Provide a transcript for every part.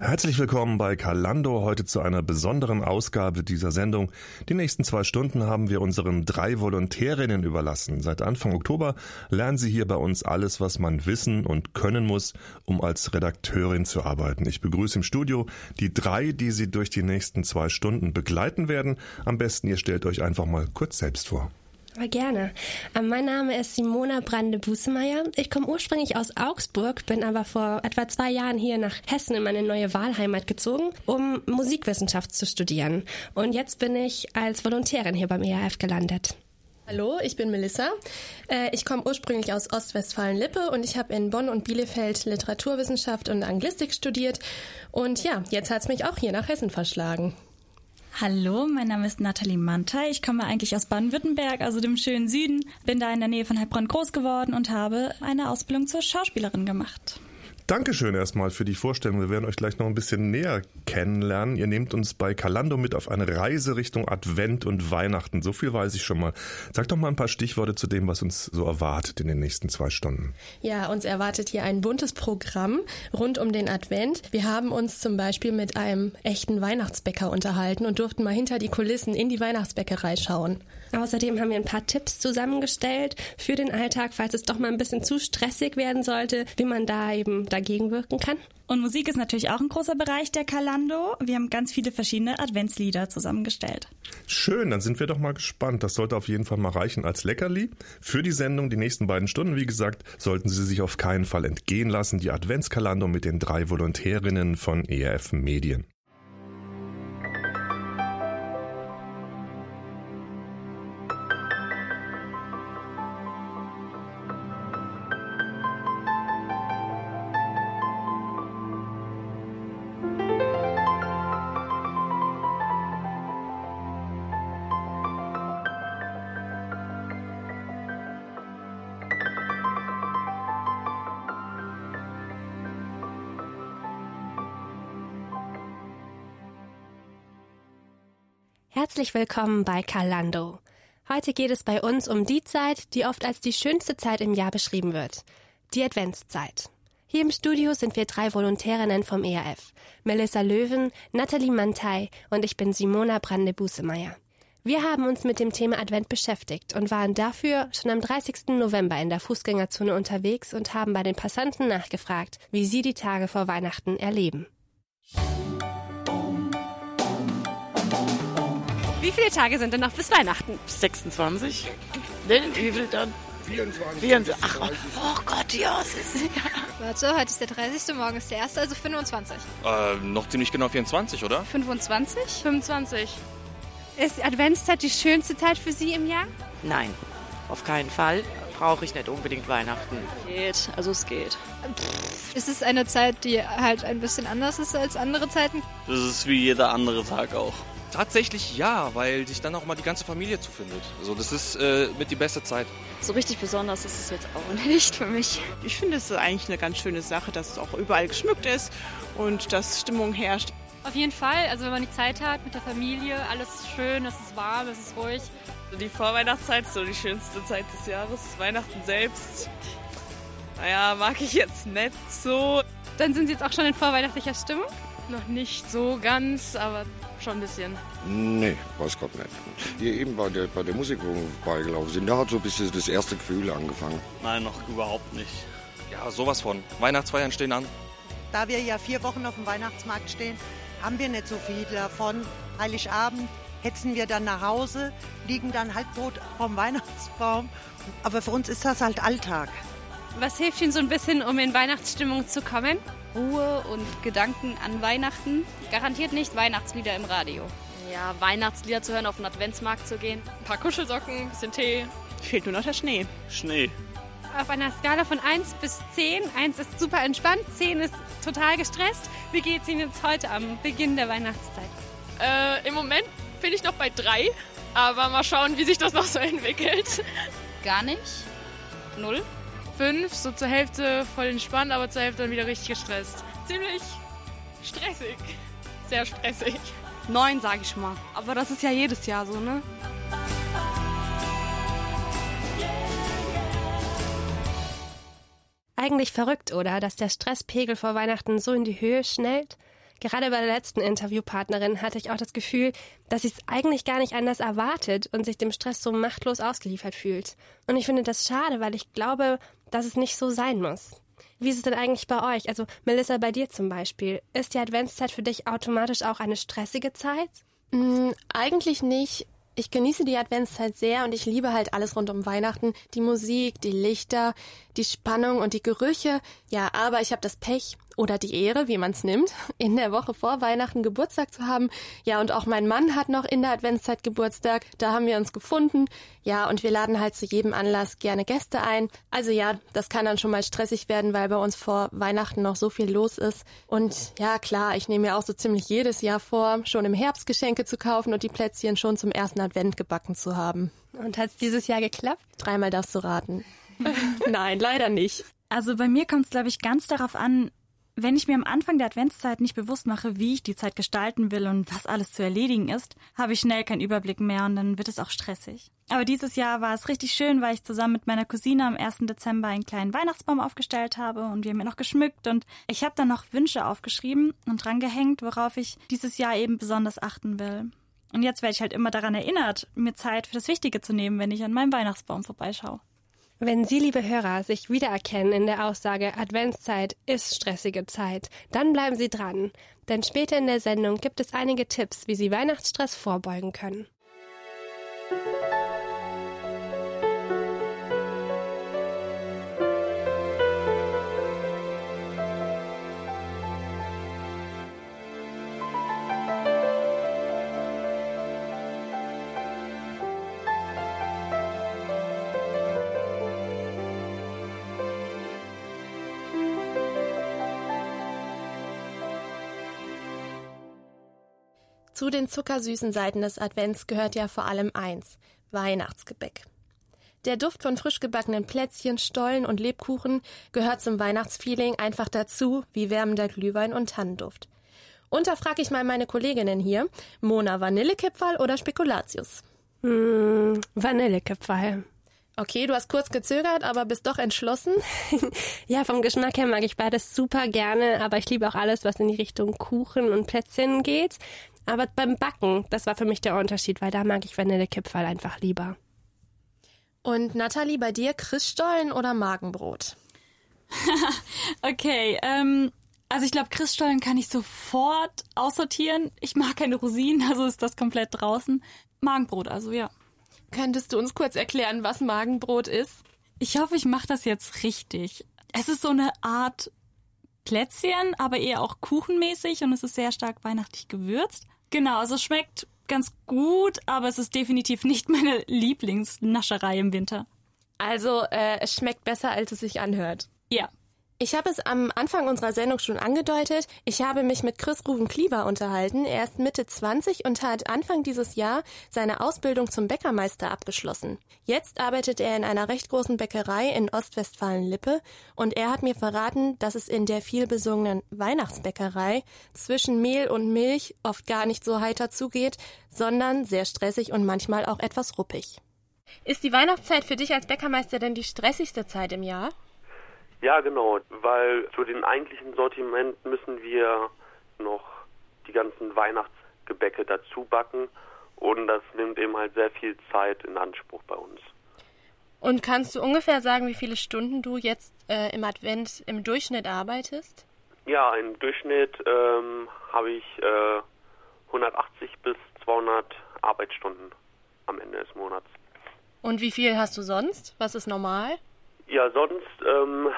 Herzlich willkommen bei Kalando, heute zu einer besonderen Ausgabe dieser Sendung. Die nächsten zwei Stunden haben wir unseren drei Volontärinnen überlassen. Seit Anfang Oktober lernen sie hier bei uns alles, was man wissen und können muss, um als Redakteurin zu arbeiten. Ich begrüße im Studio die drei, die sie durch die nächsten zwei Stunden begleiten werden. Am besten ihr stellt euch einfach mal kurz selbst vor. Aber gerne. Ähm, mein Name ist Simona Brande-Busemeyer. Ich komme ursprünglich aus Augsburg, bin aber vor etwa zwei Jahren hier nach Hessen in meine neue Wahlheimat gezogen, um Musikwissenschaft zu studieren. Und jetzt bin ich als Volontärin hier beim ERF gelandet. Hallo, ich bin Melissa. Äh, ich komme ursprünglich aus Ostwestfalen-Lippe und ich habe in Bonn und Bielefeld Literaturwissenschaft und Anglistik studiert. Und ja, jetzt hat es mich auch hier nach Hessen verschlagen. Hallo, mein Name ist Nathalie Mantei. Ich komme eigentlich aus Baden-Württemberg, also dem schönen Süden. Bin da in der Nähe von Heilbronn groß geworden und habe eine Ausbildung zur Schauspielerin gemacht. Dankeschön erstmal für die Vorstellung. Wir werden euch gleich noch ein bisschen näher kennenlernen. Ihr nehmt uns bei Kalando mit auf eine Reise Richtung Advent und Weihnachten. So viel weiß ich schon mal. Sag doch mal ein paar Stichworte zu dem, was uns so erwartet in den nächsten zwei Stunden. Ja, uns erwartet hier ein buntes Programm rund um den Advent. Wir haben uns zum Beispiel mit einem echten Weihnachtsbäcker unterhalten und durften mal hinter die Kulissen in die Weihnachtsbäckerei schauen. Außerdem haben wir ein paar Tipps zusammengestellt für den Alltag, falls es doch mal ein bisschen zu stressig werden sollte, wie man da eben dagegen wirken kann. Und Musik ist natürlich auch ein großer Bereich der Kalando. Wir haben ganz viele verschiedene Adventslieder zusammengestellt. Schön, dann sind wir doch mal gespannt. Das sollte auf jeden Fall mal reichen als Leckerli. Für die Sendung die nächsten beiden Stunden, wie gesagt, sollten Sie sich auf keinen Fall entgehen lassen. Die Adventskalando mit den drei Volontärinnen von ERF Medien. Herzlich willkommen bei Kalando. Heute geht es bei uns um die Zeit, die oft als die schönste Zeit im Jahr beschrieben wird. Die Adventszeit. Hier im Studio sind wir drei Volontärinnen vom ERF. Melissa Löwen, Nathalie Mantei und ich bin Simona Brande-Busemeyer. Wir haben uns mit dem Thema Advent beschäftigt und waren dafür schon am 30. November in der Fußgängerzone unterwegs und haben bei den Passanten nachgefragt, wie sie die Tage vor Weihnachten erleben. Wie viele Tage sind denn noch bis Weihnachten? 26. Ne, wie viel dann? 24. 24. Ach, oh, oh Gott, ja, es ist, ja. Warte, heute ist der 30. Morgen ist der 1., also 25. Äh, noch ziemlich genau 24, oder? 25? 25. Ist die Adventszeit die schönste Zeit für Sie im Jahr? Nein, auf keinen Fall. Brauche ich nicht unbedingt Weihnachten. Geht, also es geht. Ist es eine Zeit, die halt ein bisschen anders ist als andere Zeiten? Das ist wie jeder andere Tag auch. Tatsächlich ja, weil sich dann auch mal die ganze Familie zufindet. Also das ist äh, mit die beste Zeit. So richtig besonders ist es jetzt auch nicht für mich. Ich finde es eigentlich eine ganz schöne Sache, dass es auch überall geschmückt ist und dass Stimmung herrscht. Auf jeden Fall, also wenn man die Zeit hat mit der Familie, alles schön, es ist warm, es ist ruhig. Die Vorweihnachtszeit ist so die schönste Zeit des Jahres. Weihnachten selbst, naja, mag ich jetzt nicht so. Dann sind Sie jetzt auch schon in vorweihnachtlicher Stimmung? Noch nicht so ganz, aber schon ein bisschen. Nee, weiß Gott nicht. Hier eben bei der, bei der Musik, wo wir beigelaufen sind, da hat so ein bisschen das erste Gefühl angefangen. Nein, noch überhaupt nicht. Ja, sowas von. Weihnachtsfeiern stehen an. Da wir ja vier Wochen auf dem Weihnachtsmarkt stehen, haben wir nicht so viel davon. Heiligabend hetzen wir dann nach Hause, liegen dann halbtot vom Weihnachtsbaum. Aber für uns ist das halt Alltag. Was hilft Ihnen so ein bisschen, um in Weihnachtsstimmung zu kommen? Ruhe und Gedanken an Weihnachten. Garantiert nicht Weihnachtslieder im Radio. Ja, Weihnachtslieder zu hören, auf den Adventsmarkt zu gehen. Ein paar Kuschelsocken, ein bisschen Tee. Fehlt nur noch der Schnee. Schnee. Auf einer Skala von 1 bis 10. 1 ist super entspannt, 10 ist total gestresst. Wie geht es Ihnen jetzt heute am Beginn der Weihnachtszeit? Äh, Im Moment bin ich noch bei 3, aber mal schauen, wie sich das noch so entwickelt. Gar nicht. Null. 5, so zur Hälfte voll entspannt, aber zur Hälfte dann wieder richtig gestresst. Ziemlich stressig. Sehr stressig. Neun, sage ich mal. Aber das ist ja jedes Jahr so, ne? Eigentlich verrückt, oder, dass der Stresspegel vor Weihnachten so in die Höhe schnellt? Gerade bei der letzten Interviewpartnerin hatte ich auch das Gefühl, dass sie es eigentlich gar nicht anders erwartet und sich dem Stress so machtlos ausgeliefert fühlt. Und ich finde das schade, weil ich glaube, dass es nicht so sein muss. Wie ist es denn eigentlich bei euch? Also Melissa, bei dir zum Beispiel. Ist die Adventszeit für dich automatisch auch eine stressige Zeit? Mm, eigentlich nicht. Ich genieße die Adventszeit sehr und ich liebe halt alles rund um Weihnachten. Die Musik, die Lichter, die Spannung und die Gerüche. Ja, aber ich habe das Pech oder die Ehre, wie man es nimmt, in der Woche vor Weihnachten Geburtstag zu haben. Ja, und auch mein Mann hat noch in der Adventszeit Geburtstag. Da haben wir uns gefunden. Ja, und wir laden halt zu jedem Anlass gerne Gäste ein. Also ja, das kann dann schon mal stressig werden, weil bei uns vor Weihnachten noch so viel los ist. Und ja, klar, ich nehme mir auch so ziemlich jedes Jahr vor, schon im Herbst Geschenke zu kaufen und die Plätzchen schon zum ersten Advent gebacken zu haben. Und hat es dieses Jahr geklappt? Dreimal darfst du raten. Nein, leider nicht. Also bei mir kommt es, glaube ich, ganz darauf an, wenn ich mir am Anfang der Adventszeit nicht bewusst mache, wie ich die Zeit gestalten will und was alles zu erledigen ist, habe ich schnell keinen Überblick mehr und dann wird es auch stressig. Aber dieses Jahr war es richtig schön, weil ich zusammen mit meiner Cousine am 1. Dezember einen kleinen Weihnachtsbaum aufgestellt habe und wir haben ihn noch geschmückt und ich habe dann noch Wünsche aufgeschrieben und drangehängt, worauf ich dieses Jahr eben besonders achten will. Und jetzt werde ich halt immer daran erinnert, mir Zeit für das Wichtige zu nehmen, wenn ich an meinem Weihnachtsbaum vorbeischaue. Wenn Sie, liebe Hörer, sich wiedererkennen in der Aussage Adventszeit ist stressige Zeit, dann bleiben Sie dran, denn später in der Sendung gibt es einige Tipps, wie Sie Weihnachtsstress vorbeugen können. Zu den zuckersüßen Seiten des Advents gehört ja vor allem eins: Weihnachtsgebäck. Der Duft von frisch gebackenen Plätzchen, Stollen und Lebkuchen gehört zum Weihnachtsfeeling einfach dazu, wie wärmender Glühwein und Tannenduft. Und da frage ich mal meine Kolleginnen hier: Mona, Vanillekipferl oder Spekulatius? Mmh, Vanillekipferl. Okay, du hast kurz gezögert, aber bist doch entschlossen. ja, vom Geschmack her mag ich beides super gerne, aber ich liebe auch alles, was in die Richtung Kuchen und Plätzchen geht. Aber beim Backen, das war für mich der Unterschied, weil da mag ich Vanillekipferl einfach lieber. Und Nathalie, bei dir Christstollen oder Magenbrot? okay, ähm, also ich glaube, Christstollen kann ich sofort aussortieren. Ich mag keine Rosinen, also ist das komplett draußen. Magenbrot, also ja. Könntest du uns kurz erklären, was Magenbrot ist? Ich hoffe, ich mache das jetzt richtig. Es ist so eine Art Plätzchen, aber eher auch kuchenmäßig und es ist sehr stark weihnachtlich gewürzt. Genau, also es schmeckt ganz gut, aber es ist definitiv nicht meine Lieblingsnascherei im Winter. Also äh, es schmeckt besser, als es sich anhört. Ja. Ich habe es am Anfang unserer Sendung schon angedeutet. Ich habe mich mit Chris Ruven Klieber unterhalten. Er ist Mitte 20 und hat Anfang dieses Jahr seine Ausbildung zum Bäckermeister abgeschlossen. Jetzt arbeitet er in einer recht großen Bäckerei in Ostwestfalen-Lippe und er hat mir verraten, dass es in der vielbesungenen Weihnachtsbäckerei zwischen Mehl und Milch oft gar nicht so heiter zugeht, sondern sehr stressig und manchmal auch etwas ruppig. Ist die Weihnachtszeit für dich als Bäckermeister denn die stressigste Zeit im Jahr? Ja, genau, weil zu den eigentlichen Sortiment müssen wir noch die ganzen Weihnachtsgebäcke dazu backen und das nimmt eben halt sehr viel Zeit in Anspruch bei uns. Und kannst du ungefähr sagen, wie viele Stunden du jetzt äh, im Advent im Durchschnitt arbeitest? Ja, im Durchschnitt ähm, habe ich äh, 180 bis 200 Arbeitsstunden am Ende des Monats. Und wie viel hast du sonst? Was ist normal? Ja, sonst ähm,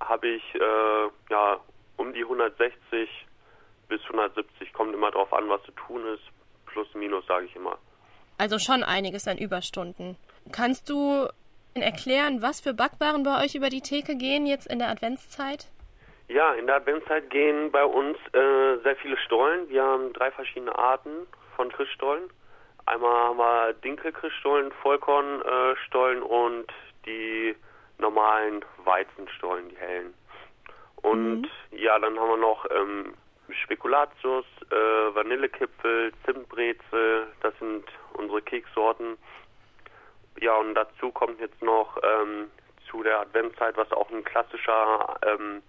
habe ich äh, ja um die 160 bis 170, kommt immer drauf an, was zu tun ist, plus minus sage ich immer. Also schon einiges an Überstunden. Kannst du erklären, was für Backwaren bei euch über die Theke gehen jetzt in der Adventszeit? Ja, in der Adventszeit gehen bei uns äh, sehr viele Stollen. Wir haben drei verschiedene Arten von Christstollen. Einmal haben wir Dinkelchriststollen, Vollkornstollen äh, und die normalen Weizenstollen, die hellen. Und mhm. ja, dann haben wir noch ähm, Spekulatius, äh, Vanillekipfel, Zimtbrezel, das sind unsere Keksorten. Ja, und dazu kommt jetzt noch ähm, zu der Adventszeit, was auch ein klassischer ähm,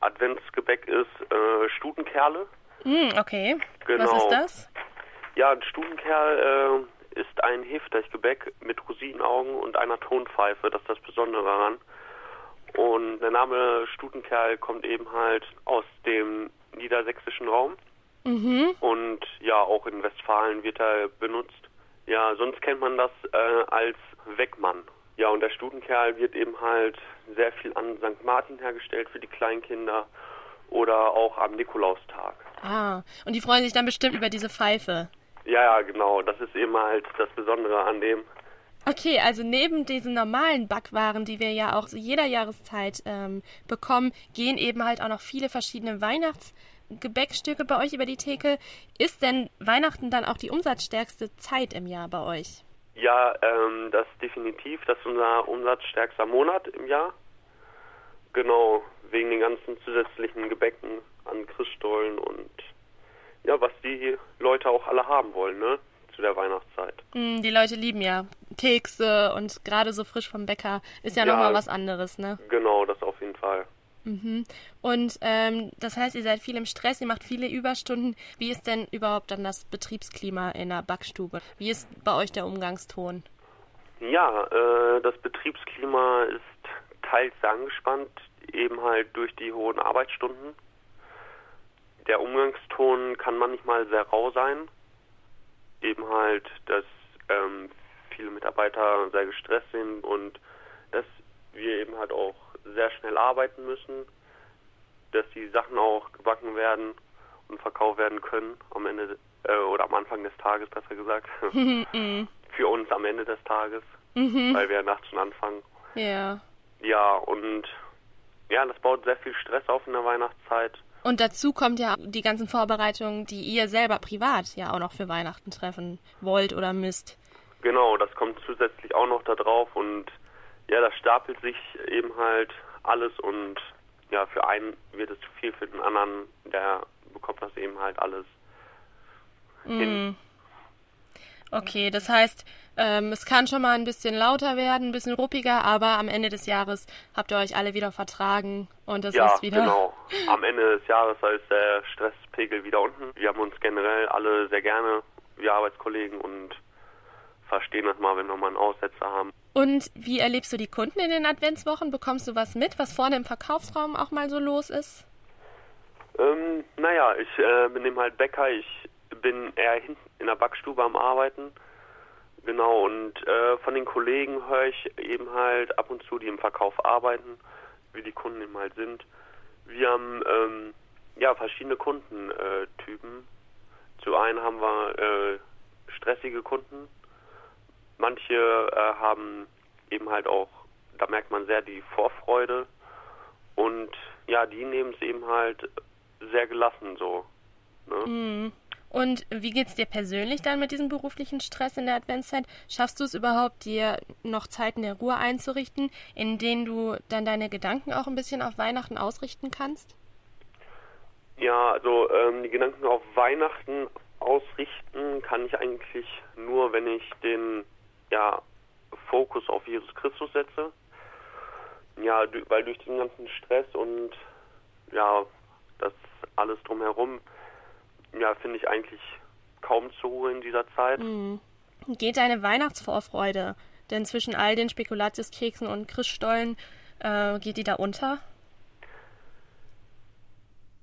Adventsgebäck ist äh, Stutenkerle. Mm, okay. Genau. Was ist das? Ja, ein Stutenkerl äh, ist ein Hefteiggebäck mit Rosinenaugen und einer Tonpfeife. Das ist das Besondere daran. Und der Name Stutenkerl kommt eben halt aus dem niedersächsischen Raum. Mhm. Und ja, auch in Westfalen wird er benutzt. Ja, sonst kennt man das äh, als Wegmann. Ja, und der Stutenkerl wird eben halt sehr viel an St. Martin hergestellt für die Kleinkinder oder auch am Nikolaustag. Ah, und die freuen sich dann bestimmt über diese Pfeife. Ja, ja, genau. Das ist eben halt das Besondere an dem. Okay, also neben diesen normalen Backwaren, die wir ja auch zu jeder Jahreszeit ähm, bekommen, gehen eben halt auch noch viele verschiedene Weihnachtsgebäckstücke bei euch über die Theke. Ist denn Weihnachten dann auch die umsatzstärkste Zeit im Jahr bei euch? Ja, ähm, das definitiv. Das ist unser umsatzstärkster Monat im Jahr. Genau, wegen den ganzen zusätzlichen Gebäcken an Christstollen und ja, was die Leute auch alle haben wollen, ne? Zu der Weihnachtszeit. Mm, die Leute lieben ja Kekse und gerade so frisch vom Bäcker ist ja, Ja. nochmal was anderes, ne? Genau, das auf jeden Fall. Mhm. Und ähm, das heißt, ihr seid viel im Stress, ihr macht viele Überstunden. Wie ist denn überhaupt dann das Betriebsklima in der Backstube? Wie ist bei euch der Umgangston? Ja, äh, das Betriebsklima ist teils sehr angespannt, eben halt durch die hohen Arbeitsstunden. Der Umgangston kann manchmal sehr rau sein. Eben halt, dass ähm, viele Mitarbeiter sehr gestresst sind und dass wir eben halt auch sehr schnell arbeiten müssen, dass die Sachen auch gebacken werden und verkauft werden können am Ende äh, oder am Anfang des Tages besser gesagt. Mhm. Für uns am Ende des Tages, Mhm. weil wir nachts schon anfangen. Ja. Ja, und ja, das baut sehr viel Stress auf in der Weihnachtszeit. Und dazu kommt ja die ganzen Vorbereitungen, die ihr selber privat ja auch noch für Weihnachten treffen wollt oder müsst. Genau, das kommt zusätzlich auch noch da drauf und ja, das stapelt sich eben halt alles und ja, für einen wird es zu viel, für den anderen, der bekommt das eben halt alles hin. Okay, das heißt, ähm, es kann schon mal ein bisschen lauter werden, ein bisschen ruppiger, aber am Ende des Jahres habt ihr euch alle wieder vertragen und es ja, ist wieder. genau. Am Ende des Jahres ist der Stresspegel wieder unten. Wir haben uns generell alle sehr gerne, wir Arbeitskollegen, und verstehen das mal, wenn wir mal einen Aussetzer haben. Und wie erlebst du die Kunden in den Adventswochen? Bekommst du was mit, was vorne im Verkaufsraum auch mal so los ist? Ähm, naja, ich äh, bin eben halt Bäcker, ich bin eher hinten in der Backstube am Arbeiten. Genau, und äh, von den Kollegen höre ich eben halt ab und zu, die im Verkauf arbeiten, wie die Kunden eben halt sind. Wir haben ähm, ja verschiedene Kundentypen. Zu einen haben wir äh, stressige Kunden. Manche äh, haben eben halt auch, da merkt man sehr die Vorfreude. Und ja, die nehmen es eben halt sehr gelassen so. Ne? Mhm. Und wie geht's dir persönlich dann mit diesem beruflichen Stress in der Adventszeit? Schaffst du es überhaupt, dir noch Zeiten der Ruhe einzurichten, in denen du dann deine Gedanken auch ein bisschen auf Weihnachten ausrichten kannst? Ja, also ähm, die Gedanken auf Weihnachten ausrichten kann ich eigentlich nur, wenn ich den ja, Fokus auf Jesus Christus setze. Ja, weil durch den ganzen Stress und ja, das alles drumherum, ja, finde ich eigentlich kaum zur Ruhe in dieser Zeit. Mhm. Geht deine Weihnachtsvorfreude denn zwischen all den Spekulatiuskeksen und Christstollen, äh, geht die da unter?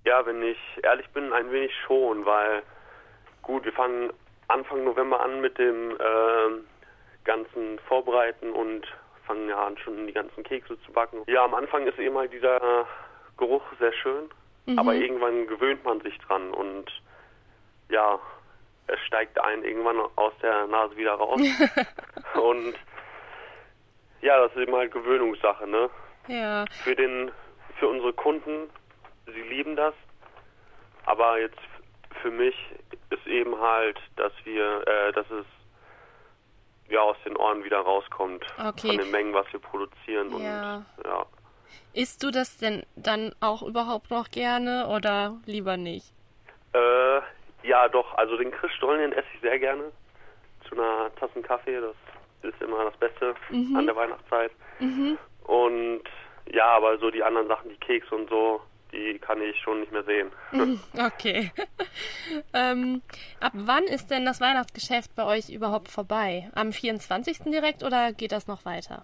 Ja, wenn ich ehrlich bin, ein wenig schon, weil gut, wir fangen Anfang November an mit dem ähm, ganzen Vorbereiten und fangen ja an, schon die ganzen Kekse zu backen. Ja, am Anfang ist eben halt dieser Geruch sehr schön, Mhm. aber irgendwann gewöhnt man sich dran und ja, es steigt einen irgendwann aus der Nase wieder raus. und ja, das ist eben halt Gewöhnungssache, ne? Ja. für den für unsere Kunden, sie lieben das. Aber jetzt für mich ist eben halt, dass wir, äh, dass es ja aus den Ohren wieder rauskommt Okay. von den Mengen, was wir produzieren Ja. und ja. Isst du das denn dann auch überhaupt noch gerne oder lieber nicht? Äh, ja, doch, also den Christstollen, den esse ich sehr gerne. Zu einer Tasse Kaffee, das ist immer das Beste Mhm. an der Weihnachtszeit. Mhm. Und ja, aber so die anderen Sachen, die Kekse und so, die kann ich schon nicht mehr sehen. Okay. ähm, ab wann ist denn das Weihnachtsgeschäft bei euch überhaupt vorbei? Am 24. direkt oder geht das noch weiter?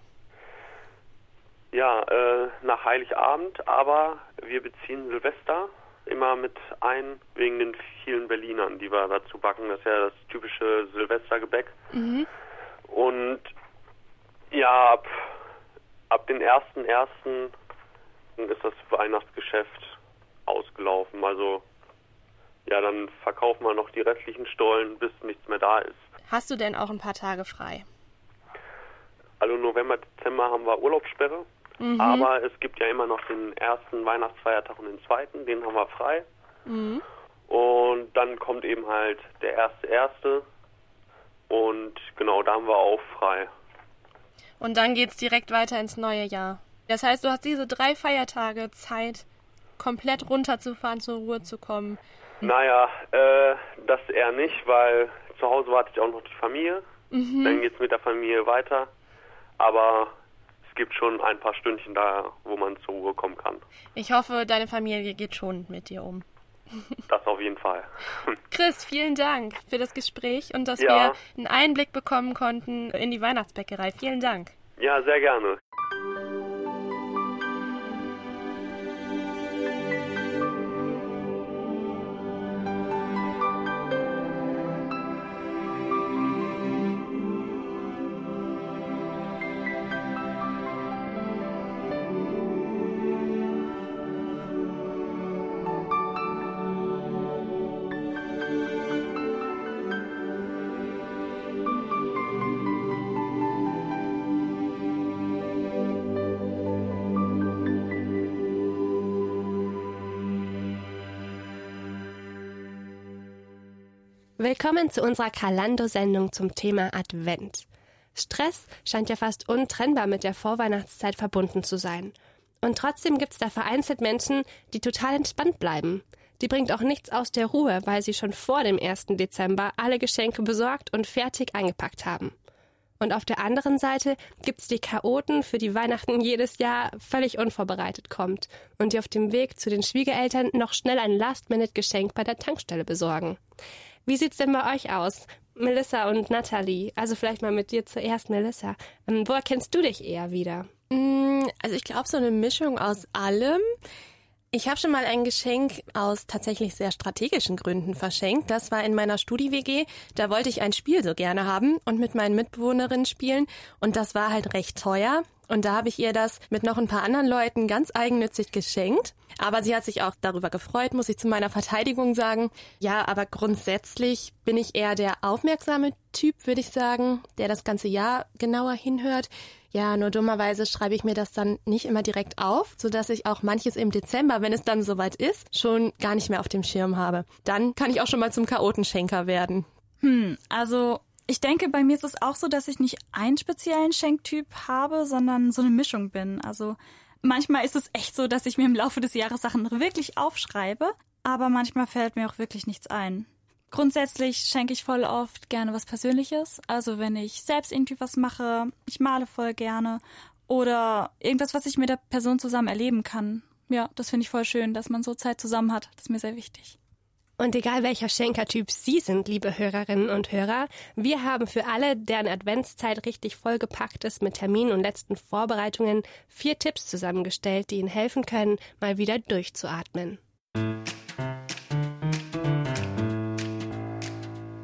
Ja, äh, nach Heiligabend, aber wir beziehen Silvester immer mit ein, wegen den vielen Berlinern, die wir dazu backen. Das ist ja das typische Silvestergebäck. Mhm. Und ja, ab, ab den 1.1. ist das Weihnachtsgeschäft ausgelaufen. Also ja, dann verkaufen wir noch die restlichen Stollen, bis nichts mehr da ist. Hast du denn auch ein paar Tage frei? Also November, Dezember haben wir Urlaubssperre. Mhm. Aber es gibt ja immer noch den ersten Weihnachtsfeiertag und den zweiten, den haben wir frei. Mhm. Und dann kommt eben halt der erste erste und genau, da haben wir auch frei. Und dann geht's direkt weiter ins neue Jahr. Das heißt, du hast diese drei Feiertage Zeit, komplett runterzufahren, zur Ruhe zu kommen. Naja, äh, das eher nicht, weil zu Hause wartet ja auch noch die Familie. Mhm. Dann geht's mit der Familie weiter. Aber es gibt schon ein paar Stündchen da, wo man zur Ruhe kommen kann. Ich hoffe, deine Familie geht schon mit dir um. Das auf jeden Fall. Chris, vielen Dank für das Gespräch und dass Ja. wir einen Einblick bekommen konnten in die Weihnachtsbäckerei. Vielen Dank. Ja, sehr gerne. Willkommen zu unserer Kalando-Sendung zum Thema Advent. Stress scheint ja fast untrennbar mit der Vorweihnachtszeit verbunden zu sein. Und trotzdem gibt's da vereinzelt Menschen, die total entspannt bleiben. Die bringt auch nichts aus der Ruhe, weil sie schon vor dem 1. Dezember alle Geschenke besorgt und fertig eingepackt haben. Und auf der anderen Seite gibt's die Chaoten, für die Weihnachten jedes Jahr völlig unvorbereitet kommt und die auf dem Weg zu den Schwiegereltern noch schnell ein Last-Minute-Geschenk bei der Tankstelle besorgen. Wie sieht's denn bei euch aus? Melissa und Natalie, also vielleicht mal mit dir zuerst, Melissa. Ähm, wo erkennst du dich eher wieder? Mm, Also ich glaube so eine Mischung aus allem. Ich habe schon mal ein Geschenk aus tatsächlich sehr strategischen Gründen verschenkt. Das war in meiner Studi-WG. Da wollte ich ein Spiel so gerne haben und mit meinen Mitbewohnerinnen spielen. Und das war halt recht teuer. Und da habe ich ihr das mit noch ein paar anderen Leuten ganz eigennützig geschenkt. Aber sie hat sich auch darüber gefreut, muss ich zu meiner Verteidigung sagen. Ja, aber grundsätzlich bin ich eher der aufmerksame Typ, würde ich sagen, der das ganze Jahr genauer hinhört. Ja, nur dummerweise schreibe ich mir das dann nicht immer direkt auf, sodass ich auch manches im Dezember, wenn es dann soweit ist, schon gar nicht mehr auf dem Schirm habe. Dann kann ich auch schon mal zum Chaotenschenker werden. Hm, also ich denke, bei mir ist es auch so, dass ich nicht einen speziellen Schenktyp habe, sondern so eine Mischung bin. Also manchmal ist es echt so, dass ich mir im Laufe des Jahres Sachen wirklich aufschreibe, aber manchmal fällt mir auch wirklich nichts ein. Grundsätzlich schenke ich voll oft gerne was Persönliches. Also wenn ich selbst irgendwie was mache, ich male voll gerne oder irgendwas, was ich mit der Person zusammen erleben kann. Ja, das finde ich voll schön, dass man so Zeit zusammen hat. Das ist mir sehr wichtig. Und egal welcher Schenkertyp Sie sind, liebe Hörerinnen und Hörer, wir haben für alle, deren Adventszeit richtig vollgepackt ist mit Terminen und letzten Vorbereitungen, vier Tipps zusammengestellt, die Ihnen helfen können, mal wieder durchzuatmen.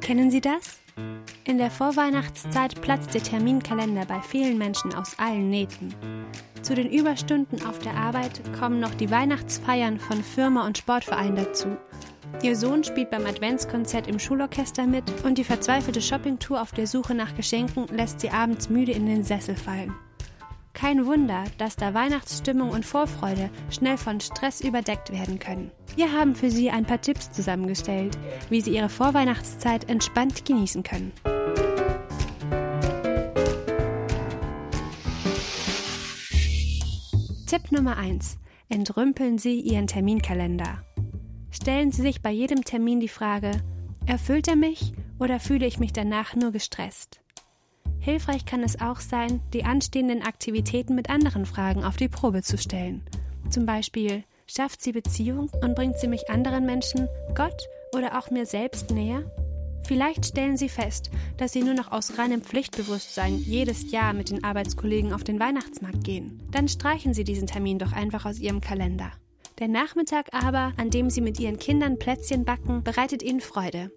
Kennen Sie das? In der Vorweihnachtszeit platzt der Terminkalender bei vielen Menschen aus allen Nähten. Zu den Überstunden auf der Arbeit kommen noch die Weihnachtsfeiern von Firma und Sportverein dazu. Ihr Sohn spielt beim Adventskonzert im Schulorchester mit und die verzweifelte Shoppingtour auf der Suche nach Geschenken lässt sie abends müde in den Sessel fallen. Kein Wunder, dass da Weihnachtsstimmung und Vorfreude schnell von Stress überdeckt werden können. Wir haben für Sie ein paar Tipps zusammengestellt, wie Sie Ihre Vorweihnachtszeit entspannt genießen können. Tipp Nummer 1. Entrümpeln Sie Ihren Terminkalender. Stellen Sie sich bei jedem Termin die Frage, erfüllt er mich oder fühle ich mich danach nur gestresst? Hilfreich kann es auch sein, die anstehenden Aktivitäten mit anderen Fragen auf die Probe zu stellen. Zum Beispiel, Schafft sie Beziehung und bringt sie mich anderen Menschen, Gott oder auch mir selbst näher? Vielleicht stellen Sie fest, dass Sie nur noch aus reinem Pflichtbewusstsein jedes Jahr mit den Arbeitskollegen auf den Weihnachtsmarkt gehen. Dann streichen Sie diesen Termin doch einfach aus Ihrem Kalender. Der Nachmittag aber, an dem Sie mit Ihren Kindern Plätzchen backen, bereitet Ihnen Freude.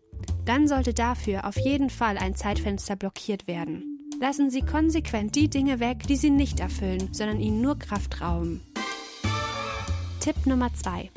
Dann sollte dafür auf jeden Fall ein Zeitfenster blockiert werden. Lassen Sie konsequent die Dinge weg, die Sie nicht erfüllen, sondern Ihnen nur Kraft rauben. Tipp Nummer 2.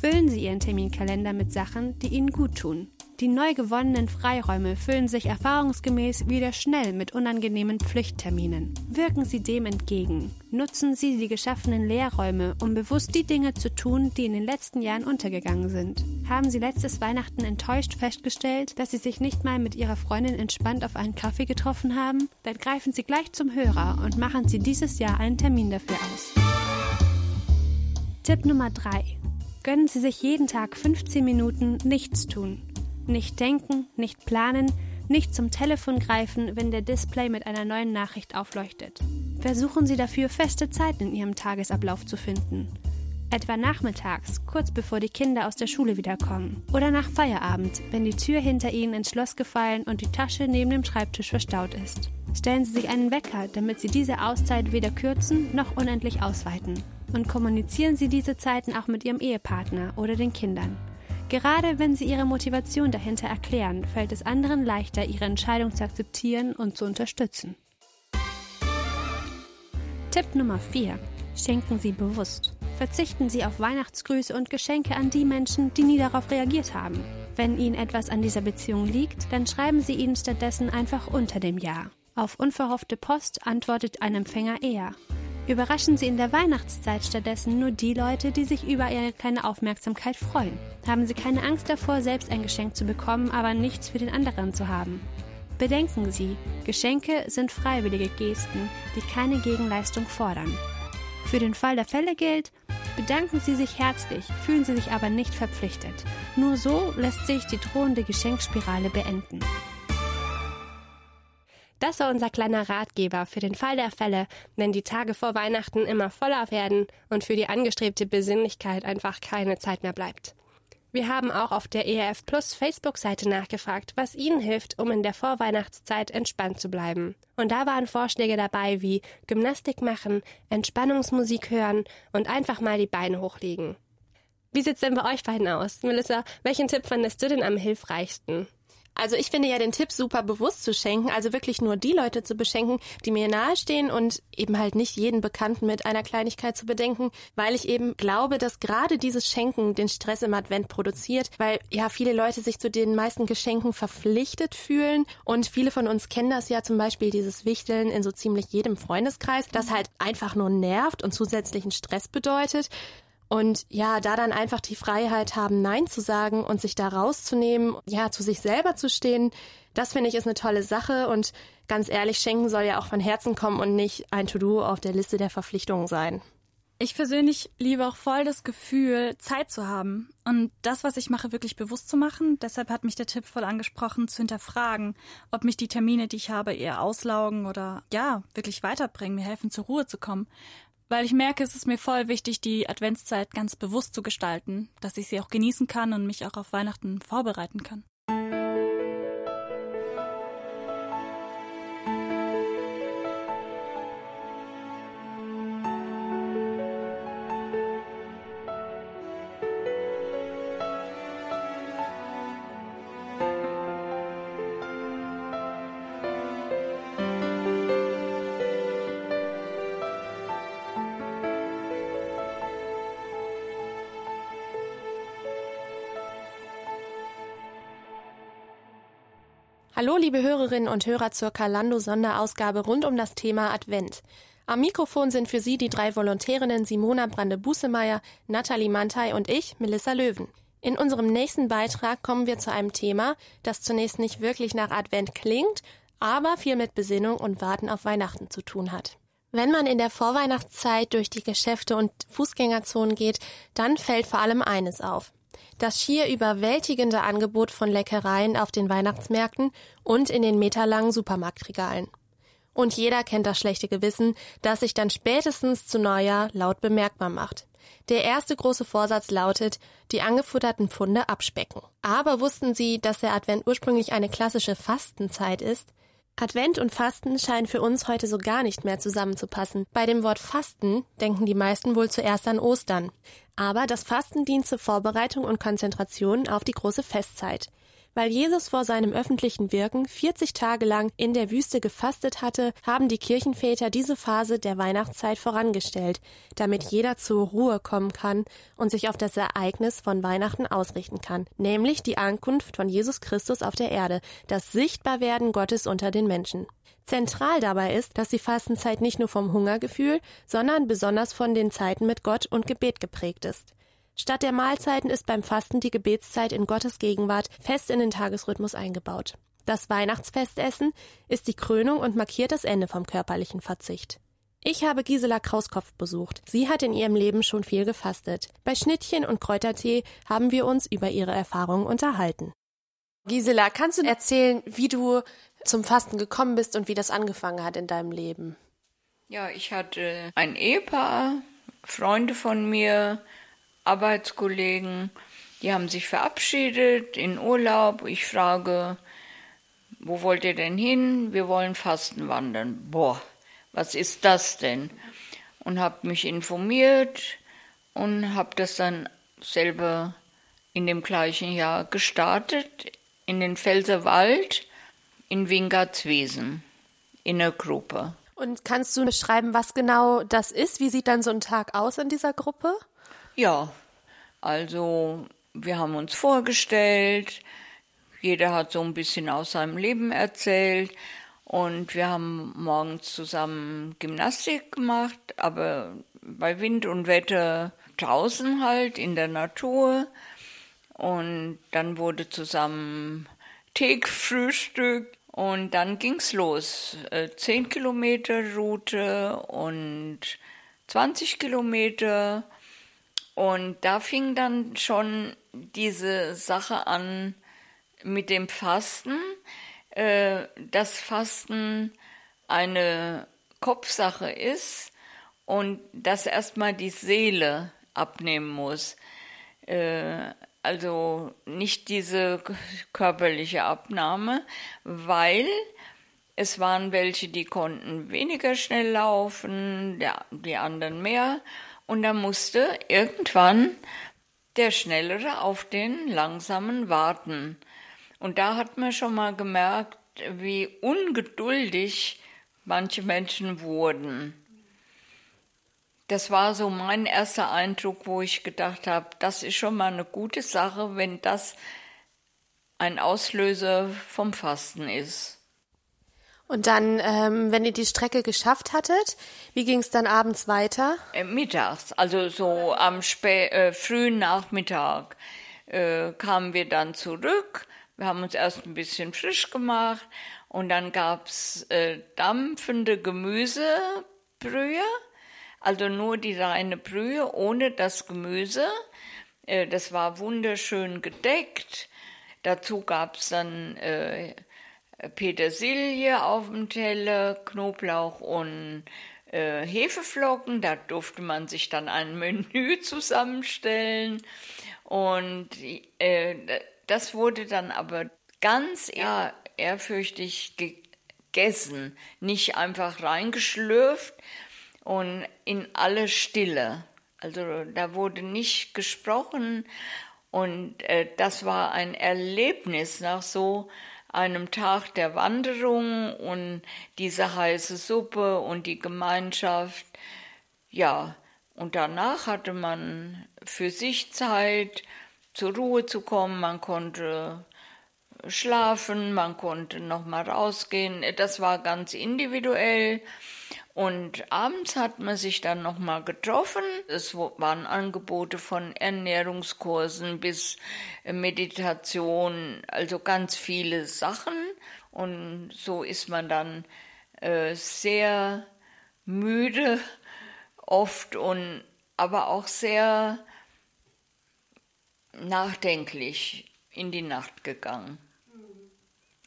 Füllen Sie Ihren Terminkalender mit Sachen, die Ihnen gut tun. Die neu gewonnenen Freiräume füllen sich erfahrungsgemäß wieder schnell mit unangenehmen Pflichtterminen. Wirken Sie dem entgegen. Nutzen Sie die geschaffenen Lehrräume, um bewusst die Dinge zu tun, die in den letzten Jahren untergegangen sind. Haben Sie letztes Weihnachten enttäuscht festgestellt, dass Sie sich nicht mal mit Ihrer Freundin entspannt auf einen Kaffee getroffen haben? Dann greifen Sie gleich zum Hörer und machen Sie dieses Jahr einen Termin dafür aus. Tipp Nummer 3. Gönnen Sie sich jeden Tag 15 Minuten nichts tun. Nicht denken, nicht planen, nicht zum Telefon greifen, wenn der Display mit einer neuen Nachricht aufleuchtet. Versuchen Sie dafür feste Zeiten in Ihrem Tagesablauf zu finden. Etwa nachmittags, kurz bevor die Kinder aus der Schule wiederkommen. Oder nach Feierabend, wenn die Tür hinter Ihnen ins Schloss gefallen und die Tasche neben dem Schreibtisch verstaut ist. Stellen Sie sich einen Wecker, damit Sie diese Auszeit weder kürzen noch unendlich ausweiten. Und kommunizieren Sie diese Zeiten auch mit Ihrem Ehepartner oder den Kindern. Gerade wenn sie ihre Motivation dahinter erklären, fällt es anderen leichter, ihre Entscheidung zu akzeptieren und zu unterstützen. Tipp Nummer 4. Schenken Sie bewusst. Verzichten Sie auf Weihnachtsgrüße und Geschenke an die Menschen, die nie darauf reagiert haben. Wenn Ihnen etwas an dieser Beziehung liegt, dann schreiben Sie ihnen stattdessen einfach unter dem Jahr. Auf unverhoffte Post antwortet ein Empfänger eher. Überraschen Sie in der Weihnachtszeit stattdessen nur die Leute, die sich über Ihre kleine Aufmerksamkeit freuen. Haben Sie keine Angst davor, selbst ein Geschenk zu bekommen, aber nichts für den anderen zu haben. Bedenken Sie, Geschenke sind freiwillige Gesten, die keine Gegenleistung fordern. Für den Fall der Fälle gilt, bedanken Sie sich herzlich, fühlen Sie sich aber nicht verpflichtet. Nur so lässt sich die drohende Geschenkspirale beenden. Das war unser kleiner Ratgeber für den Fall der Fälle, wenn die Tage vor Weihnachten immer voller werden und für die angestrebte Besinnlichkeit einfach keine Zeit mehr bleibt. Wir haben auch auf der ERF Plus Facebook-Seite nachgefragt, was Ihnen hilft, um in der Vorweihnachtszeit entspannt zu bleiben. Und da waren Vorschläge dabei wie Gymnastik machen, Entspannungsmusik hören und einfach mal die Beine hochlegen. Wie sieht's denn bei euch beiden aus? Melissa, welchen Tipp fandest du denn am hilfreichsten? Also ich finde ja den Tipp super bewusst zu schenken, also wirklich nur die Leute zu beschenken, die mir nahestehen und eben halt nicht jeden Bekannten mit einer Kleinigkeit zu bedenken, weil ich eben glaube, dass gerade dieses Schenken den Stress im Advent produziert, weil ja viele Leute sich zu den meisten Geschenken verpflichtet fühlen und viele von uns kennen das ja zum Beispiel dieses Wichteln in so ziemlich jedem Freundeskreis, das halt einfach nur nervt und zusätzlichen Stress bedeutet. Und ja, da dann einfach die Freiheit haben, Nein zu sagen und sich da rauszunehmen, ja, zu sich selber zu stehen, das finde ich ist eine tolle Sache. Und ganz ehrlich, Schenken soll ja auch von Herzen kommen und nicht ein To-Do auf der Liste der Verpflichtungen sein. Ich persönlich liebe auch voll das Gefühl, Zeit zu haben und das, was ich mache, wirklich bewusst zu machen. Deshalb hat mich der Tipp voll angesprochen, zu hinterfragen, ob mich die Termine, die ich habe, eher auslaugen oder ja, wirklich weiterbringen, mir helfen, zur Ruhe zu kommen weil ich merke, es ist mir voll wichtig, die Adventszeit ganz bewusst zu gestalten, dass ich sie auch genießen kann und mich auch auf Weihnachten vorbereiten kann. Hallo, liebe Hörerinnen und Hörer zur Kalando-Sonderausgabe rund um das Thema Advent. Am Mikrofon sind für Sie die drei Volontärinnen Simona Brande-Busemeyer, Nathalie Mantei und ich, Melissa Löwen. In unserem nächsten Beitrag kommen wir zu einem Thema, das zunächst nicht wirklich nach Advent klingt, aber viel mit Besinnung und Warten auf Weihnachten zu tun hat. Wenn man in der Vorweihnachtszeit durch die Geschäfte und Fußgängerzonen geht, dann fällt vor allem eines auf das schier überwältigende Angebot von Leckereien auf den Weihnachtsmärkten und in den meterlangen Supermarktregalen. Und jeder kennt das schlechte Gewissen, das sich dann spätestens zu Neujahr laut bemerkbar macht. Der erste große Vorsatz lautet, die angefutterten Pfunde abspecken. Aber wussten Sie, dass der Advent ursprünglich eine klassische Fastenzeit ist? Advent und Fasten scheinen für uns heute so gar nicht mehr zusammenzupassen. Bei dem Wort Fasten denken die meisten wohl zuerst an Ostern. Aber das Fasten dient zur Vorbereitung und Konzentration auf die große Festzeit. Weil Jesus vor seinem öffentlichen Wirken 40 Tage lang in der Wüste gefastet hatte, haben die Kirchenväter diese Phase der Weihnachtszeit vorangestellt, damit jeder zur Ruhe kommen kann und sich auf das Ereignis von Weihnachten ausrichten kann, nämlich die Ankunft von Jesus Christus auf der Erde, das Sichtbarwerden Gottes unter den Menschen. Zentral dabei ist, dass die Fastenzeit nicht nur vom Hungergefühl, sondern besonders von den Zeiten mit Gott und Gebet geprägt ist. Statt der Mahlzeiten ist beim Fasten die Gebetszeit in Gottes Gegenwart fest in den Tagesrhythmus eingebaut. Das Weihnachtsfestessen ist die Krönung und markiert das Ende vom körperlichen Verzicht. Ich habe Gisela Krauskopf besucht. Sie hat in ihrem Leben schon viel gefastet. Bei Schnittchen und Kräutertee haben wir uns über ihre Erfahrungen unterhalten. Gisela, kannst du erzählen, wie du zum Fasten gekommen bist und wie das angefangen hat in deinem Leben? Ja, ich hatte ein Ehepaar, Freunde von mir, Arbeitskollegen, die haben sich verabschiedet in Urlaub. Ich frage, wo wollt ihr denn hin? Wir wollen Fasten wandern. Boah, was ist das denn? Und habe mich informiert und habe das dann selber in dem gleichen Jahr gestartet, in den Pfälzerwald in Wingertswesen, in der Gruppe. Und kannst du beschreiben, was genau das ist? Wie sieht dann so ein Tag aus in dieser Gruppe? Ja, also wir haben uns vorgestellt, jeder hat so ein bisschen aus seinem Leben erzählt. Und wir haben morgens zusammen Gymnastik gemacht, aber bei Wind und Wetter draußen halt in der Natur. Und dann wurde zusammen Tee gefrühstückt und dann ging's los. Äh, zehn Kilometer Route und 20 Kilometer und da fing dann schon diese Sache an mit dem Fasten, äh, dass Fasten eine Kopfsache ist und dass erstmal die Seele abnehmen muss. Äh, also nicht diese körperliche Abnahme, weil es waren welche, die konnten weniger schnell laufen, der, die anderen mehr. Und da musste irgendwann der Schnellere auf den Langsamen warten. Und da hat man schon mal gemerkt, wie ungeduldig manche Menschen wurden. Das war so mein erster Eindruck, wo ich gedacht habe, das ist schon mal eine gute Sache, wenn das ein Auslöser vom Fasten ist. Und dann, ähm, wenn ihr die Strecke geschafft hattet, wie ging es dann abends weiter? Äh, mittags, also so am spä äh, frühen Nachmittag äh, kamen wir dann zurück. Wir haben uns erst ein bisschen frisch gemacht und dann gab's äh, dampfende Gemüsebrühe, also nur die reine Brühe ohne das Gemüse. Äh, das war wunderschön gedeckt. Dazu gab's dann äh, Petersilie auf dem Teller, Knoblauch und äh, Hefeflocken. Da durfte man sich dann ein Menü zusammenstellen. Und äh, das wurde dann aber ganz eher ehrfürchtig gegessen, nicht einfach reingeschlürft und in alle Stille. Also da wurde nicht gesprochen und äh, das war ein Erlebnis nach so einem Tag der Wanderung und diese heiße Suppe und die Gemeinschaft. Ja, und danach hatte man für sich Zeit, zur Ruhe zu kommen. Man konnte schlafen, man konnte noch mal rausgehen. Das war ganz individuell. Und abends hat man sich dann nochmal getroffen. Es waren Angebote von Ernährungskursen bis Meditation, also ganz viele Sachen. Und so ist man dann äh, sehr müde oft und aber auch sehr nachdenklich in die Nacht gegangen.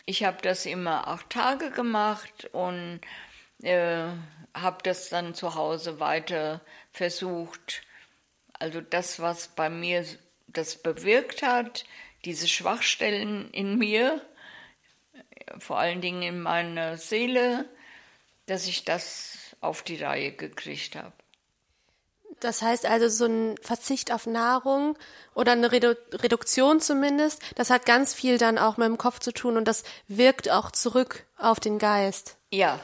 Ich habe das immer acht Tage gemacht und äh, habe das dann zu Hause weiter versucht also das, was bei mir das bewirkt hat, diese Schwachstellen in mir, vor allen Dingen in meiner Seele, dass ich das auf die Reihe gekriegt habe. Das heißt also, so ein Verzicht auf Nahrung oder eine Redu Reduktion zumindest, das hat ganz viel dann auch mit dem Kopf zu tun und das wirkt auch zurück auf den Geist. Ja,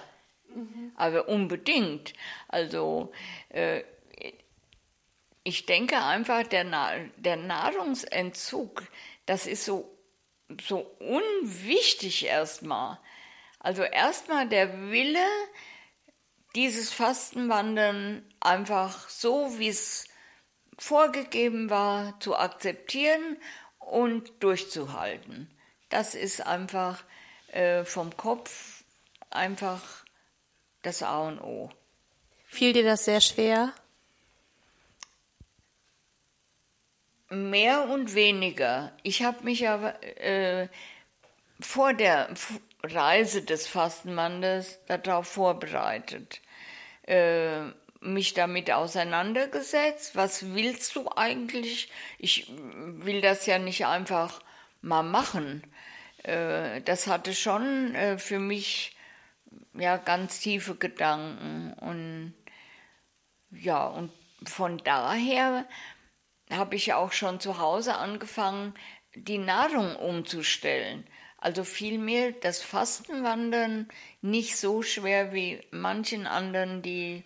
mhm. aber unbedingt. Also äh, ich denke einfach, der, Na der Nahrungsentzug, das ist so, so unwichtig erstmal. Also erstmal der Wille, dieses Fastenwandern einfach so, wie es vorgegeben war, zu akzeptieren und durchzuhalten. Das ist einfach äh, vom Kopf einfach das A und O. Fiel dir das sehr schwer? Mehr und weniger. Ich habe mich aber äh, vor der Reise des Fastenmannes darauf vorbereitet, äh, mich damit auseinandergesetzt. Was willst du eigentlich? Ich will das ja nicht einfach mal machen. Äh, das hatte schon äh, für mich ja ganz tiefe Gedanken und ja und von daher habe ich auch schon zu Hause angefangen, die Nahrung umzustellen. Also fiel mir das Fastenwandern nicht so schwer wie manchen anderen, die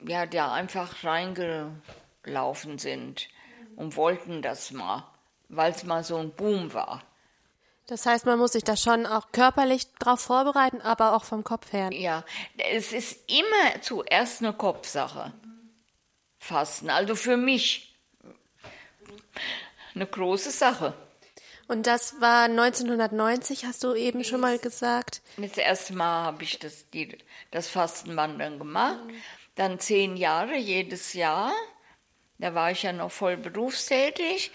ja da einfach reingelaufen sind und wollten das mal, weil es mal so ein Boom war. Das heißt, man muss sich da schon auch körperlich drauf vorbereiten, aber auch vom Kopf her. Ja, es ist immer zuerst eine Kopfsache. Fasten, also für mich eine große Sache. Und das war 1990, hast du eben schon mal gesagt. Das erste Mal habe ich das, die, das Fastenwandern gemacht. Dann zehn Jahre jedes Jahr. Da war ich ja noch voll berufstätig.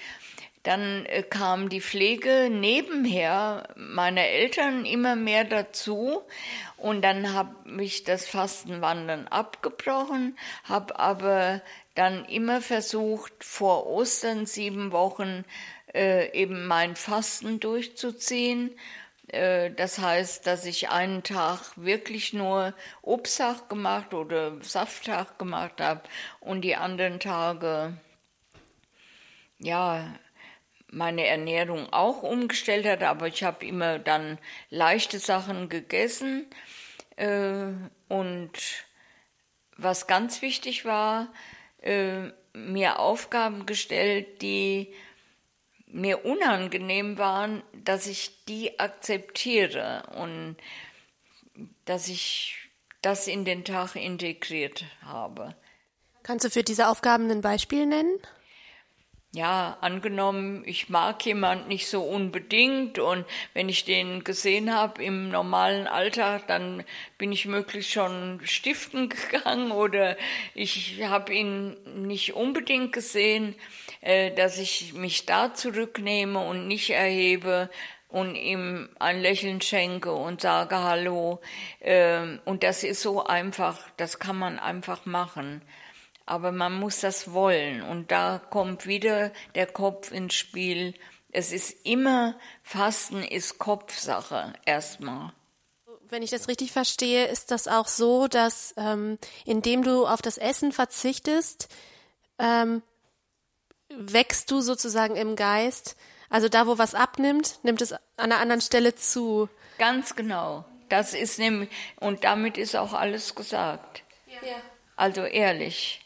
Dann äh, kam die Pflege nebenher meiner Eltern immer mehr dazu. Und dann habe ich das Fastenwandern abgebrochen, habe aber dann immer versucht, vor Ostern sieben Wochen äh, eben mein Fasten durchzuziehen. Äh, das heißt, dass ich einen Tag wirklich nur Obsttag gemacht oder Safttag gemacht habe und die anderen Tage, ja, meine Ernährung auch umgestellt hatte, aber ich habe immer dann leichte Sachen gegessen. Äh, und was ganz wichtig war, äh, mir Aufgaben gestellt, die mir unangenehm waren, dass ich die akzeptiere und dass ich das in den Tag integriert habe. Kannst du für diese Aufgaben ein Beispiel nennen? Ja, angenommen, ich mag jemand nicht so unbedingt und wenn ich den gesehen habe im normalen Alltag, dann bin ich möglichst schon stiften gegangen oder ich habe ihn nicht unbedingt gesehen, äh, dass ich mich da zurücknehme und nicht erhebe und ihm ein Lächeln schenke und sage Hallo. Äh, und das ist so einfach, das kann man einfach machen aber man muss das wollen. Und da kommt wieder der Kopf ins Spiel. Es ist immer, Fasten ist Kopfsache erstmal. Wenn ich das richtig verstehe, ist das auch so, dass ähm, indem du auf das Essen verzichtest, ähm, wächst du sozusagen im Geist. Also da, wo was abnimmt, nimmt es an einer anderen Stelle zu. Ganz genau. Das ist nämlich, und damit ist auch alles gesagt. Ja. Also ehrlich.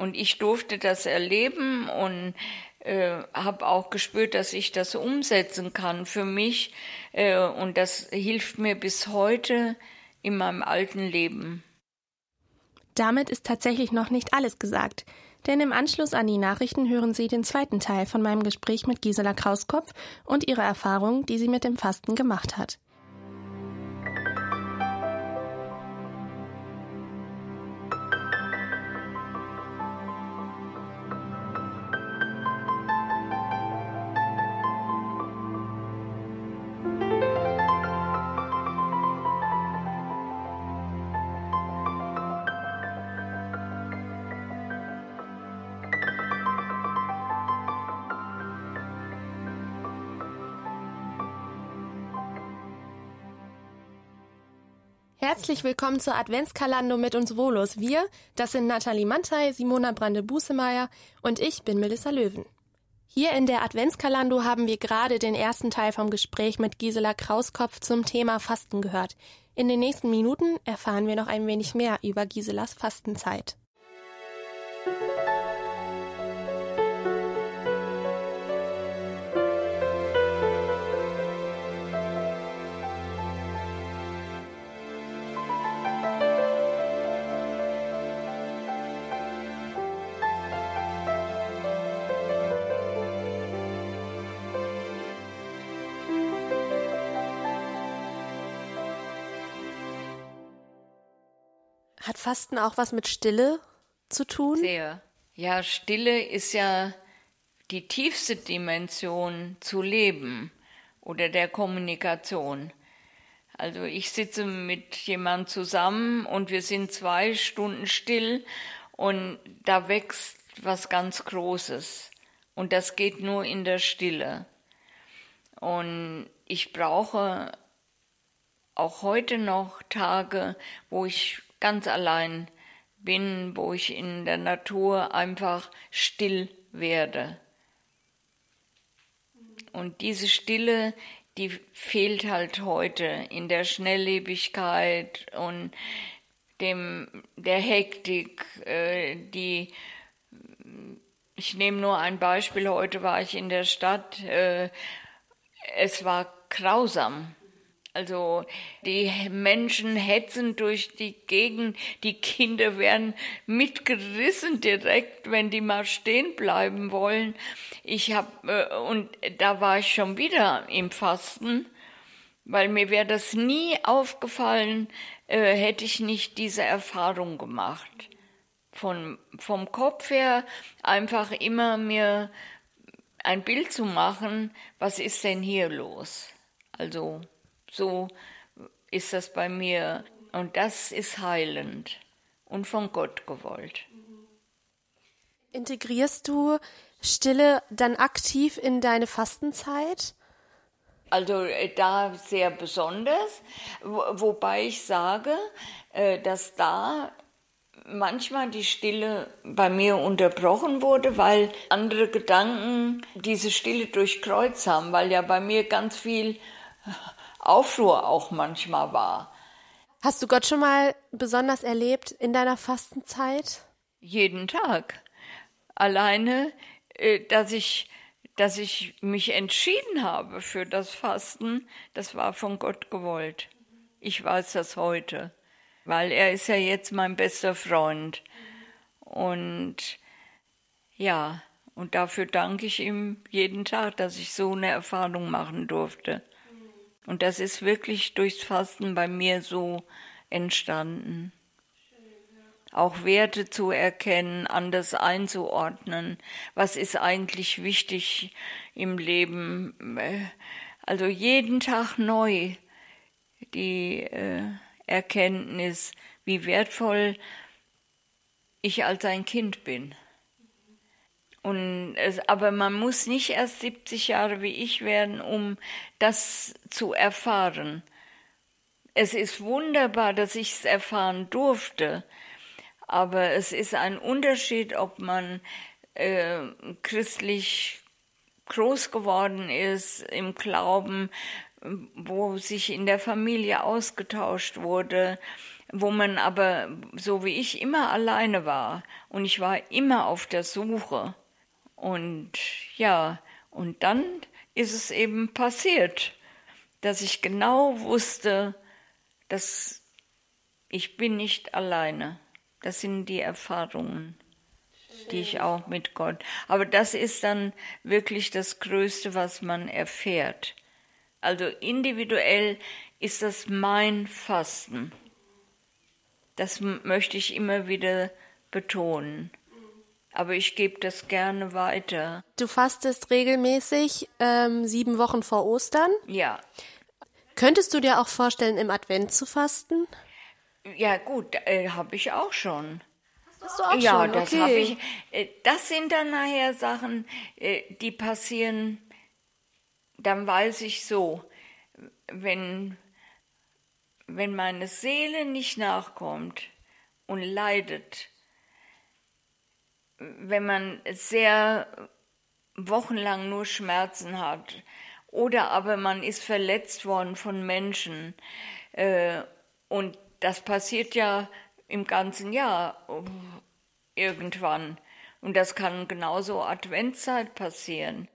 Und ich durfte das erleben und äh, habe auch gespürt, dass ich das umsetzen kann für mich. Äh, und das hilft mir bis heute in meinem alten Leben. Damit ist tatsächlich noch nicht alles gesagt. Denn im Anschluss an die Nachrichten hören Sie den zweiten Teil von meinem Gespräch mit Gisela Krauskopf und ihre Erfahrungen, die sie mit dem Fasten gemacht hat. Herzlich willkommen zur Adventskalando mit uns Volos. Wir, das sind Nathalie Mantei, Simona Brande-Busemeyer und ich bin Melissa Löwen. Hier in der Adventskalando haben wir gerade den ersten Teil vom Gespräch mit Gisela Krauskopf zum Thema Fasten gehört. In den nächsten Minuten erfahren wir noch ein wenig mehr über Giselas Fastenzeit. Fasten auch was mit Stille zu tun? Sehr. Ja, Stille ist ja die tiefste Dimension zu leben oder der Kommunikation. Also ich sitze mit jemand zusammen und wir sind zwei Stunden still und da wächst was ganz Großes. Und das geht nur in der Stille. Und ich brauche auch heute noch Tage, wo ich ganz allein bin, wo ich in der Natur einfach still werde. Und diese Stille, die fehlt halt heute in der Schnelllebigkeit und dem, der Hektik, äh, die, ich nehme nur ein Beispiel, heute war ich in der Stadt, äh, es war grausam. Also die Menschen hetzen durch die Gegend, die Kinder werden mitgerissen direkt, wenn die mal stehen bleiben wollen. Ich habe äh, und da war ich schon wieder im Fasten, weil mir wäre das nie aufgefallen, äh, hätte ich nicht diese Erfahrung gemacht. Von vom Kopf her einfach immer mir ein Bild zu machen, was ist denn hier los? Also so ist das bei mir. Und das ist heilend und von Gott gewollt. Integrierst du Stille dann aktiv in deine Fastenzeit? Also äh, da sehr besonders, wobei ich sage, äh, dass da manchmal die Stille bei mir unterbrochen wurde, weil andere Gedanken diese Stille durchkreuzt haben, weil ja bei mir ganz viel Aufruhr auch manchmal war. Hast du Gott schon mal besonders erlebt in deiner Fastenzeit? Jeden Tag. Alleine, äh, dass ich, dass ich mich entschieden habe für das Fasten, das war von Gott gewollt. Ich weiß das heute, weil er ist ja jetzt mein bester Freund. Und ja, und dafür danke ich ihm jeden Tag, dass ich so eine Erfahrung machen durfte. Und das ist wirklich durchs Fasten bei mir so entstanden. Auch Werte zu erkennen, anders einzuordnen. Was ist eigentlich wichtig im Leben? Also jeden Tag neu die äh, Erkenntnis, wie wertvoll ich als ein Kind bin. Und es, aber man muss nicht erst 70 Jahre wie ich werden, um das zu erfahren. Es ist wunderbar, dass ich es erfahren durfte, aber es ist ein Unterschied, ob man äh, christlich groß geworden ist im Glauben, wo sich in der Familie ausgetauscht wurde, wo man aber so wie ich immer alleine war. Und ich war immer auf der Suche und ja, und dann ist es eben passiert, dass ich genau wusste, dass ich bin nicht alleine. Das sind die Erfahrungen, die ich auch mit Gott. Aber das ist dann wirklich das Größte, was man erfährt. Also individuell ist das mein Fasten. Das möchte ich immer wieder betonen aber ich gebe das gerne weiter. Du fastest regelmäßig ähm, sieben Wochen vor Ostern? Ja. Könntest du dir auch vorstellen, im Advent zu fasten? Ja, gut, äh, habe ich auch schon. Hast du auch ja, schon? das okay. habe ich. Äh, das sind dann nachher Sachen, äh, die passieren. Dann weiß ich so, wenn wenn meine Seele nicht nachkommt und leidet, wenn man sehr wochenlang nur Schmerzen hat oder aber man ist verletzt worden von Menschen äh, und das passiert ja im ganzen Jahr irgendwann und das kann genauso Adventszeit passieren.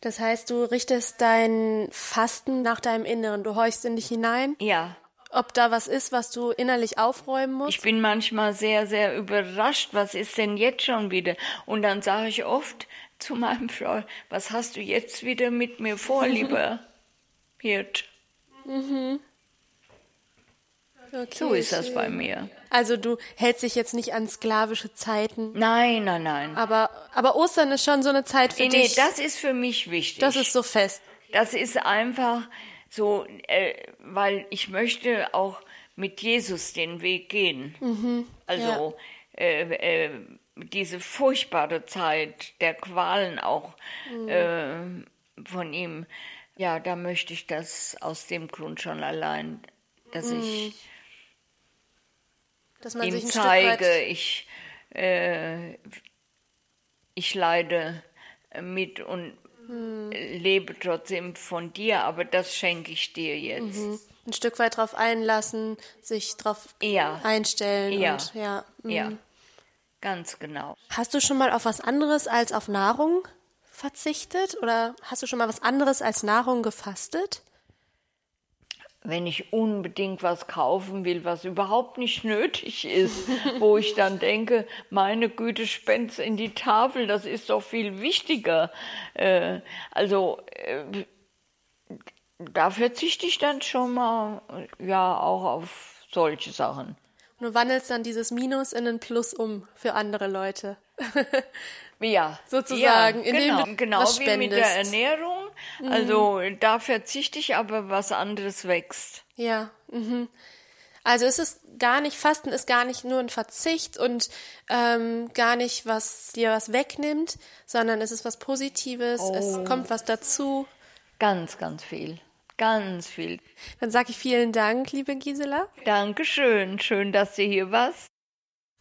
Das heißt, du richtest dein Fasten nach deinem Inneren, du horchst in dich hinein? Ja. Ob da was ist, was du innerlich aufräumen musst? Ich bin manchmal sehr, sehr überrascht, was ist denn jetzt schon wieder? Und dann sage ich oft zu meinem Freund, was hast du jetzt wieder mit mir vor, lieber Hirt? Mhm. Okay, so ist das bei mir. Also du hältst dich jetzt nicht an sklavische Zeiten. Nein, nein, nein. Aber, aber Ostern ist schon so eine Zeit für nee, dich. Nee, das ist für mich wichtig. Das ist so fest. Das ist einfach so, äh, weil ich möchte auch mit Jesus den Weg gehen. Mhm, also ja. äh, äh, diese furchtbare Zeit der Qualen auch mhm. äh, von ihm, ja, da möchte ich das aus dem Grund schon allein, dass mhm. ich dass ihm zeige, ich, äh, ich leide mit und hm. lebe trotzdem von dir, aber das schenke ich dir jetzt. Mhm. Ein Stück weit drauf einlassen, sich drauf ja. einstellen. Ja. Und, ja. Mhm. ja, ganz genau. Hast du schon mal auf was anderes als auf Nahrung verzichtet? Oder hast du schon mal was anderes als Nahrung gefastet? Wenn ich unbedingt was kaufen will, was überhaupt nicht nötig ist, wo ich dann denke, meine Güte, spend's in die Tafel, das ist doch viel wichtiger. Äh, also äh, da verzichte ich dann schon mal, ja, auch auf solche Sachen. Du wandelst dann dieses Minus in ein Plus um für andere Leute. ja, sozusagen. Ja, genau, genau wie mit der Ernährung Mhm. Also da verzichte ich, aber was anderes wächst. Ja. Mhm. Also ist es gar nicht, Fasten ist gar nicht nur ein Verzicht und ähm, gar nicht, was dir was wegnimmt, sondern es ist was Positives, oh. es kommt was dazu. Ganz, ganz viel. Ganz viel. Dann sage ich vielen Dank, liebe Gisela. Dankeschön. Schön, dass du hier warst.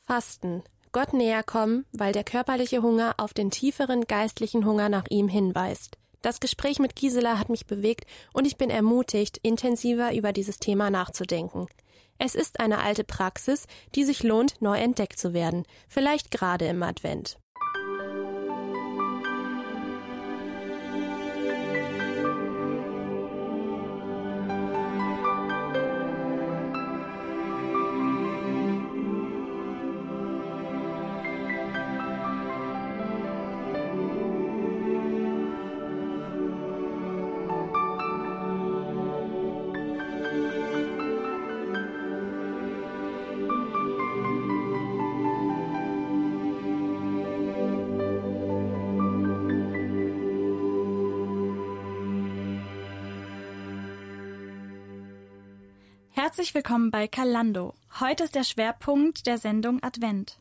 Fasten. Gott näher kommen, weil der körperliche Hunger auf den tieferen geistlichen Hunger nach ihm hinweist. Das Gespräch mit Gisela hat mich bewegt und ich bin ermutigt, intensiver über dieses Thema nachzudenken. Es ist eine alte Praxis, die sich lohnt, neu entdeckt zu werden, vielleicht gerade im Advent. Herzlich willkommen bei Kalando. Heute ist der Schwerpunkt der Sendung Advent.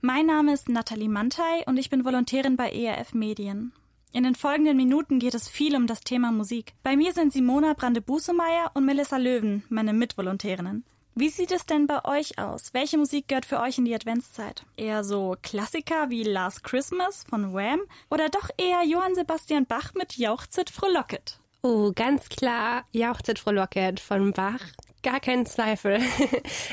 Mein Name ist Nathalie Mantei und ich bin Volontärin bei ERF Medien. In den folgenden Minuten geht es viel um das Thema Musik. Bei mir sind Simona Brande-Busemeyer und Melissa Löwen, meine Mitvolontärinnen. Wie sieht es denn bei euch aus? Welche Musik gehört für euch in die Adventszeit? Eher so Klassiker wie Last Christmas von Wham oder doch eher Johann Sebastian Bach mit Jauchzit Frohlocket? Oh, ganz klar Jauchzit Frohlocket von Bach. Gar keinen Zweifel.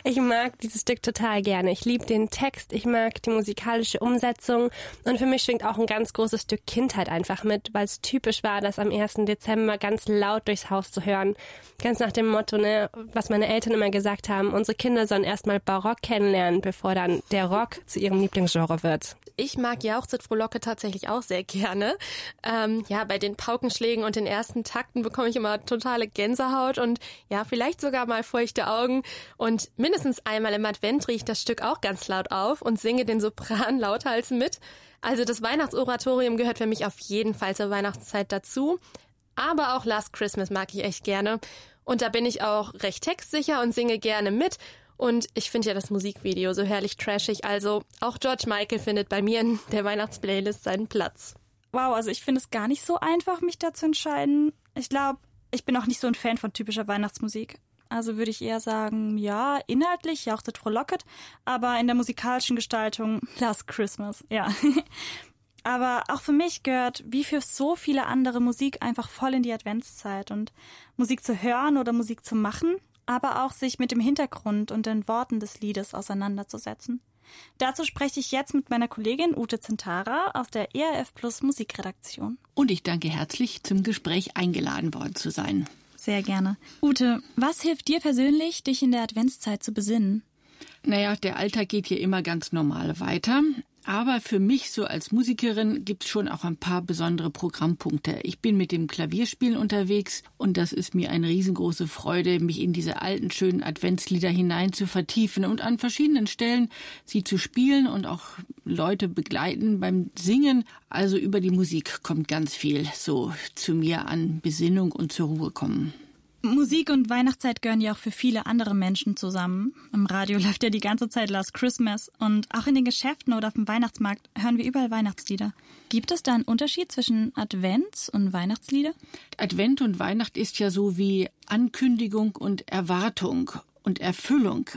Ich mag dieses Stück total gerne. Ich liebe den Text, ich mag die musikalische Umsetzung und für mich schwingt auch ein ganz großes Stück Kindheit einfach mit, weil es typisch war, das am 1. Dezember ganz laut durchs Haus zu hören. Ganz nach dem Motto, ne, was meine Eltern immer gesagt haben, unsere Kinder sollen erstmal Barock kennenlernen, bevor dann der Rock zu ihrem Lieblingsgenre wird. Ich mag Jauchzit Frohlocke tatsächlich auch sehr gerne. Ähm, ja, bei den Paukenschlägen und den ersten Takten bekomme ich immer totale Gänsehaut und ja, vielleicht sogar mal feuchte Augen. Und mindestens einmal im Advent drehe ich das Stück auch ganz laut auf und singe den Sopran lauthals mit. Also das Weihnachtsoratorium gehört für mich auf jeden Fall zur Weihnachtszeit dazu. Aber auch Last Christmas mag ich echt gerne. Und da bin ich auch recht textsicher und singe gerne mit. Und ich finde ja das Musikvideo so herrlich trashig. Also auch George Michael findet bei mir in der Weihnachtsplaylist seinen Platz. Wow, also ich finde es gar nicht so einfach, mich da zu entscheiden. Ich glaube, ich bin auch nicht so ein Fan von typischer Weihnachtsmusik. Also würde ich eher sagen, ja, inhaltlich jauchzet frohlocket, aber in der musikalischen Gestaltung Last Christmas, ja. aber auch für mich gehört, wie für so viele andere, Musik einfach voll in die Adventszeit und Musik zu hören oder Musik zu machen, aber auch sich mit dem Hintergrund und den Worten des Liedes auseinanderzusetzen. Dazu spreche ich jetzt mit meiner Kollegin Ute Zentara aus der ERF Plus Musikredaktion. Und ich danke herzlich, zum Gespräch eingeladen worden zu sein. Sehr gerne. Ute, was hilft dir persönlich, dich in der Adventszeit zu besinnen? Naja, der Alltag geht hier immer ganz normal weiter. Aber für mich so als Musikerin gibt's schon auch ein paar besondere Programmpunkte. Ich bin mit dem Klavierspielen unterwegs und das ist mir eine riesengroße Freude, mich in diese alten schönen Adventslieder hinein zu vertiefen und an verschiedenen Stellen sie zu spielen und auch Leute begleiten beim Singen. Also über die Musik kommt ganz viel so zu mir an Besinnung und zur Ruhe kommen. Musik und Weihnachtszeit gehören ja auch für viele andere Menschen zusammen. Im Radio läuft ja die ganze Zeit Last Christmas und auch in den Geschäften oder auf dem Weihnachtsmarkt hören wir überall Weihnachtslieder. Gibt es da einen Unterschied zwischen Advents und Weihnachtslieder? Advent und Weihnacht ist ja so wie Ankündigung und Erwartung und Erfüllung.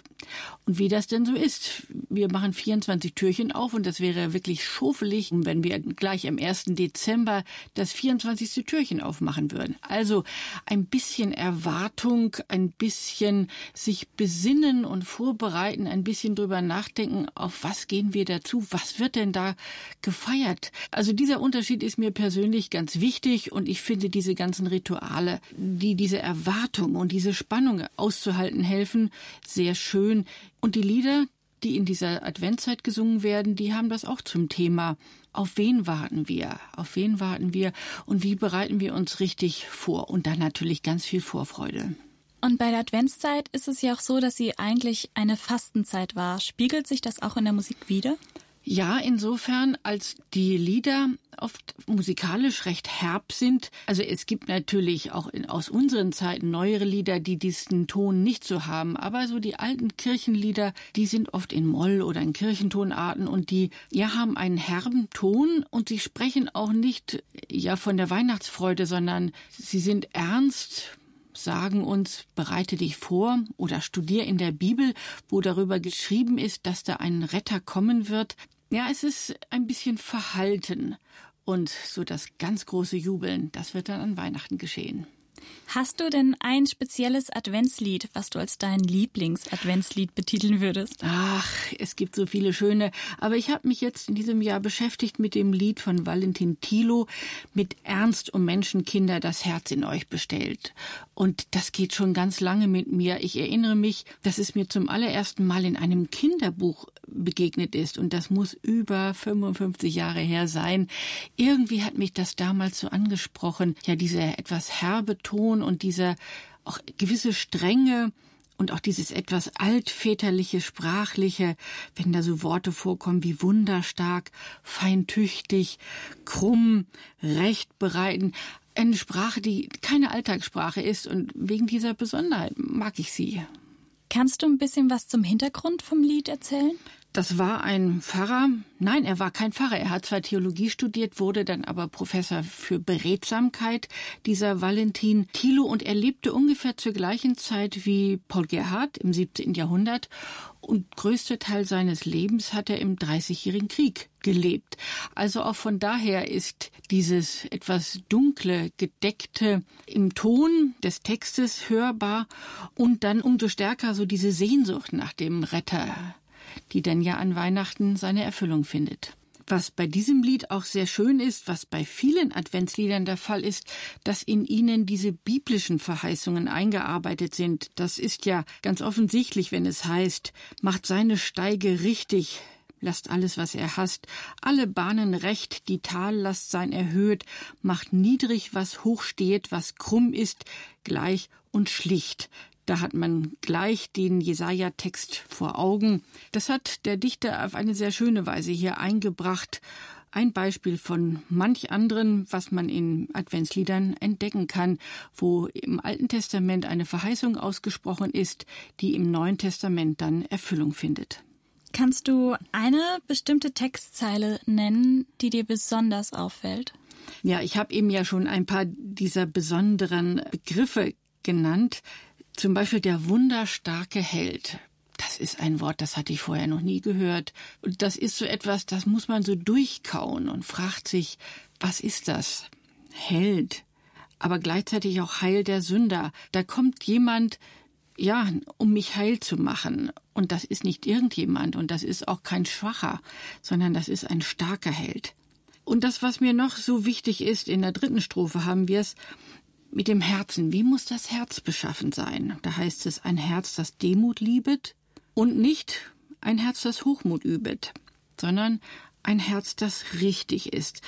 Und wie das denn so ist. Wir machen 24 Türchen auf und das wäre wirklich schofelig, wenn wir gleich am 1. Dezember das 24. Türchen aufmachen würden. Also ein bisschen Erwartung, ein bisschen sich besinnen und vorbereiten, ein bisschen drüber nachdenken, auf was gehen wir dazu, was wird denn da gefeiert. Also dieser Unterschied ist mir persönlich ganz wichtig und ich finde diese ganzen Rituale, die diese Erwartung und diese Spannung auszuhalten helfen, sehr schön. Und die Lieder, die in dieser Adventszeit gesungen werden, die haben das auch zum Thema. Auf wen warten wir? Auf wen warten wir? Und wie bereiten wir uns richtig vor? Und dann natürlich ganz viel Vorfreude. Und bei der Adventszeit ist es ja auch so, dass sie eigentlich eine Fastenzeit war. Spiegelt sich das auch in der Musik wieder? Ja, insofern, als die Lieder oft musikalisch recht herb sind. Also es gibt natürlich auch in, aus unseren Zeiten neuere Lieder, die diesen Ton nicht so haben. Aber so die alten Kirchenlieder, die sind oft in Moll oder in Kirchentonarten und die ja haben einen herben Ton und sie sprechen auch nicht ja von der Weihnachtsfreude, sondern sie sind ernst, sagen uns, bereite dich vor oder studier in der Bibel, wo darüber geschrieben ist, dass da ein Retter kommen wird. Ja, es ist ein bisschen verhalten. Und so das ganz große Jubeln, das wird dann an Weihnachten geschehen. Hast du denn ein spezielles Adventslied, was du als dein Lieblings-Adventslied betiteln würdest? Ach, es gibt so viele schöne. Aber ich habe mich jetzt in diesem Jahr beschäftigt mit dem Lied von Valentin Thilo mit Ernst um Menschenkinder das Herz in euch bestellt. Und das geht schon ganz lange mit mir. Ich erinnere mich, dass es mir zum allerersten Mal in einem Kinderbuch begegnet ist. Und das muss über 55 Jahre her sein. Irgendwie hat mich das damals so angesprochen. Ja, dieser etwas herbe Ton und dieser auch gewisse Strenge und auch dieses etwas altväterliche, sprachliche, wenn da so Worte vorkommen wie wunderstark, feintüchtig, krumm, recht bereiten. Eine Sprache, die keine Alltagssprache ist und wegen dieser Besonderheit mag ich sie. Kannst du ein bisschen was zum Hintergrund vom Lied erzählen? Das war ein Pfarrer. Nein, er war kein Pfarrer. Er hat zwar Theologie studiert, wurde dann aber Professor für Beredsamkeit, dieser Valentin Thilo. Und er lebte ungefähr zur gleichen Zeit wie Paul Gerhardt im 17. Jahrhundert. Und größte Teil seines Lebens hat er im Dreißigjährigen Krieg gelebt. Also auch von daher ist dieses etwas dunkle, gedeckte im Ton des Textes hörbar und dann umso stärker so diese Sehnsucht nach dem Retter die denn ja an Weihnachten seine Erfüllung findet. Was bei diesem Lied auch sehr schön ist, was bei vielen Adventsliedern der Fall ist, dass in ihnen diese biblischen Verheißungen eingearbeitet sind. Das ist ja ganz offensichtlich, wenn es heißt, macht seine Steige richtig, lasst alles, was er hasst, alle Bahnen recht, die Tallast sein erhöht, macht niedrig, was hoch steht, was krumm ist, gleich und schlicht. Da hat man gleich den Jesaja-Text vor Augen. Das hat der Dichter auf eine sehr schöne Weise hier eingebracht. Ein Beispiel von manch anderen, was man in Adventsliedern entdecken kann, wo im Alten Testament eine Verheißung ausgesprochen ist, die im Neuen Testament dann Erfüllung findet. Kannst du eine bestimmte Textzeile nennen, die dir besonders auffällt? Ja, ich habe eben ja schon ein paar dieser besonderen Begriffe genannt. Zum Beispiel der wunderstarke Held. Das ist ein Wort, das hatte ich vorher noch nie gehört. Und das ist so etwas, das muss man so durchkauen und fragt sich, was ist das? Held. Aber gleichzeitig auch Heil der Sünder. Da kommt jemand, ja, um mich heil zu machen. Und das ist nicht irgendjemand und das ist auch kein Schwacher, sondern das ist ein starker Held. Und das, was mir noch so wichtig ist, in der dritten Strophe haben wir es mit dem Herzen. Wie muss das Herz beschaffen sein? Da heißt es ein Herz, das Demut liebet und nicht ein Herz, das Hochmut übet, sondern ein Herz, das richtig ist.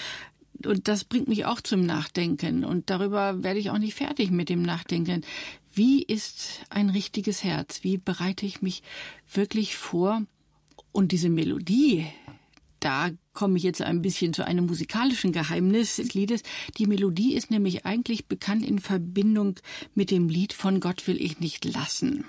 Und das bringt mich auch zum Nachdenken. Und darüber werde ich auch nicht fertig mit dem Nachdenken. Wie ist ein richtiges Herz? Wie bereite ich mich wirklich vor? Und diese Melodie, da komme ich jetzt ein bisschen zu einem musikalischen Geheimnis des Liedes. Die Melodie ist nämlich eigentlich bekannt in Verbindung mit dem Lied von Gott will ich nicht lassen.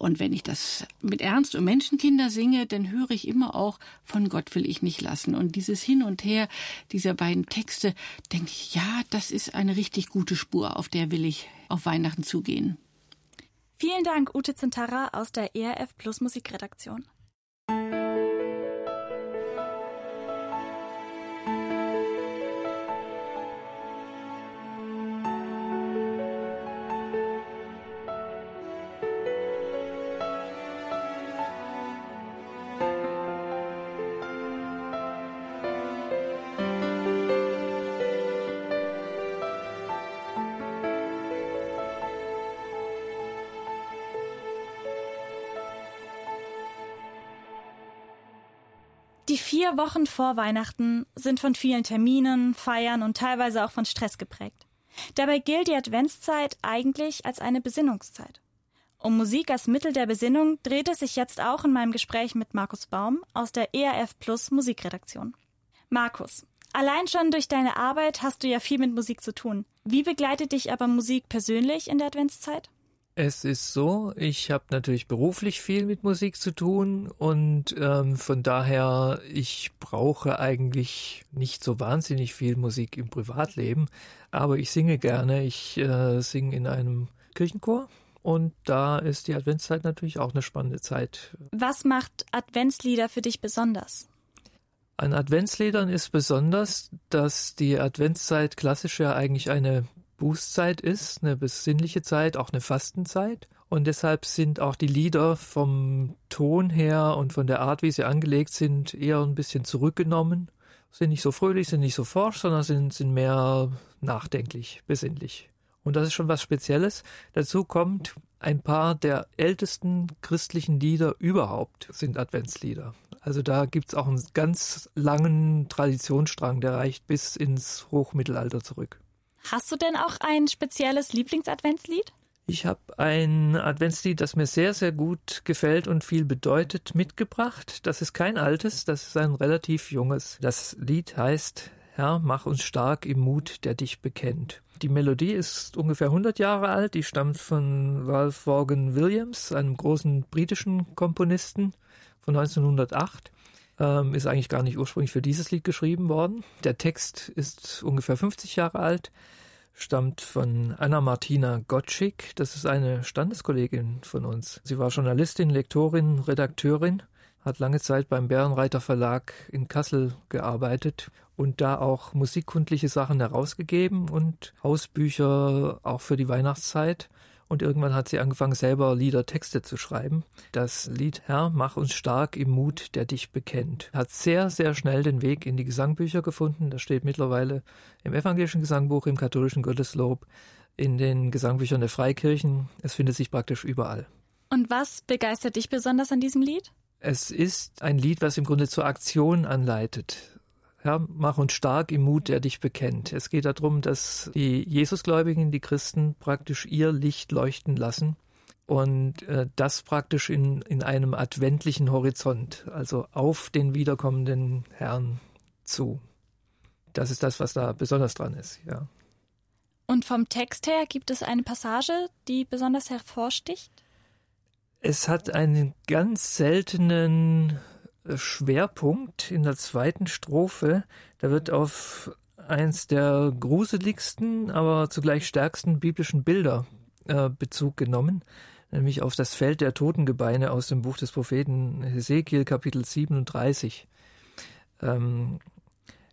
Und wenn ich das mit Ernst und Menschenkinder singe, dann höre ich immer auch von Gott will ich nicht lassen. Und dieses Hin und Her dieser beiden Texte, denke ich, ja, das ist eine richtig gute Spur, auf der will ich auf Weihnachten zugehen. Vielen Dank, Ute Zentara aus der ERF Plus Musikredaktion. Vier Wochen vor Weihnachten sind von vielen Terminen, Feiern und teilweise auch von Stress geprägt. Dabei gilt die Adventszeit eigentlich als eine Besinnungszeit. Um Musik als Mittel der Besinnung dreht es sich jetzt auch in meinem Gespräch mit Markus Baum aus der ERF Plus Musikredaktion. Markus, allein schon durch deine Arbeit hast du ja viel mit Musik zu tun. Wie begleitet dich aber Musik persönlich in der Adventszeit? Es ist so, ich habe natürlich beruflich viel mit Musik zu tun und ähm, von daher, ich brauche eigentlich nicht so wahnsinnig viel Musik im Privatleben, aber ich singe gerne. Ich äh, singe in einem Kirchenchor und da ist die Adventszeit natürlich auch eine spannende Zeit. Was macht Adventslieder für dich besonders? An Adventsliedern ist besonders, dass die Adventszeit klassisch ja eigentlich eine Bußzeit ist, eine besinnliche Zeit, auch eine Fastenzeit. Und deshalb sind auch die Lieder vom Ton her und von der Art, wie sie angelegt sind, eher ein bisschen zurückgenommen. Sind nicht so fröhlich, sind nicht so forsch, sondern sind, sind mehr nachdenklich, besinnlich. Und das ist schon was Spezielles. Dazu kommt, ein paar der ältesten christlichen Lieder überhaupt sind Adventslieder. Also da gibt's auch einen ganz langen Traditionsstrang, der reicht bis ins Hochmittelalter zurück. Hast du denn auch ein spezielles Lieblingsadventslied? Ich habe ein Adventslied, das mir sehr, sehr gut gefällt und viel bedeutet, mitgebracht. Das ist kein altes, das ist ein relativ junges. Das Lied heißt Herr, mach uns stark im Mut, der dich bekennt. Die Melodie ist ungefähr 100 Jahre alt, die stammt von Ralph Vaughan Williams, einem großen britischen Komponisten von 1908 ähm, ist eigentlich gar nicht ursprünglich für dieses Lied geschrieben worden. Der Text ist ungefähr 50 Jahre alt, stammt von Anna Martina Gottschick. Das ist eine Standeskollegin von uns. Sie war Journalistin, Lektorin, Redakteurin, hat lange Zeit beim Bärenreiter Verlag in Kassel gearbeitet und da auch musikkundliche Sachen herausgegeben und Hausbücher auch für die Weihnachtszeit und irgendwann hat sie angefangen, selber Lieder, Texte zu schreiben. Das Lied Herr, mach uns stark im Mut, der dich bekennt, hat sehr, sehr schnell den Weg in die Gesangbücher gefunden. Das steht mittlerweile im evangelischen Gesangbuch, im katholischen Gotteslob, in den Gesangbüchern der Freikirchen. Es findet sich praktisch überall. Und was begeistert dich besonders an diesem Lied? Es ist ein Lied, was im Grunde zur Aktion anleitet. Ja, mach uns stark im Mut, der dich bekennt. Es geht darum, dass die Jesusgläubigen, die Christen praktisch ihr Licht leuchten lassen und äh, das praktisch in, in einem adventlichen Horizont, also auf den wiederkommenden Herrn zu. Das ist das, was da besonders dran ist, ja. Und vom Text her gibt es eine Passage, die besonders hervorsticht? Es hat einen ganz seltenen Schwerpunkt in der zweiten Strophe. Da wird auf eins der gruseligsten, aber zugleich stärksten biblischen Bilder äh, Bezug genommen, nämlich auf das Feld der Totengebeine aus dem Buch des Propheten Hesekiel Kapitel 37. Ähm,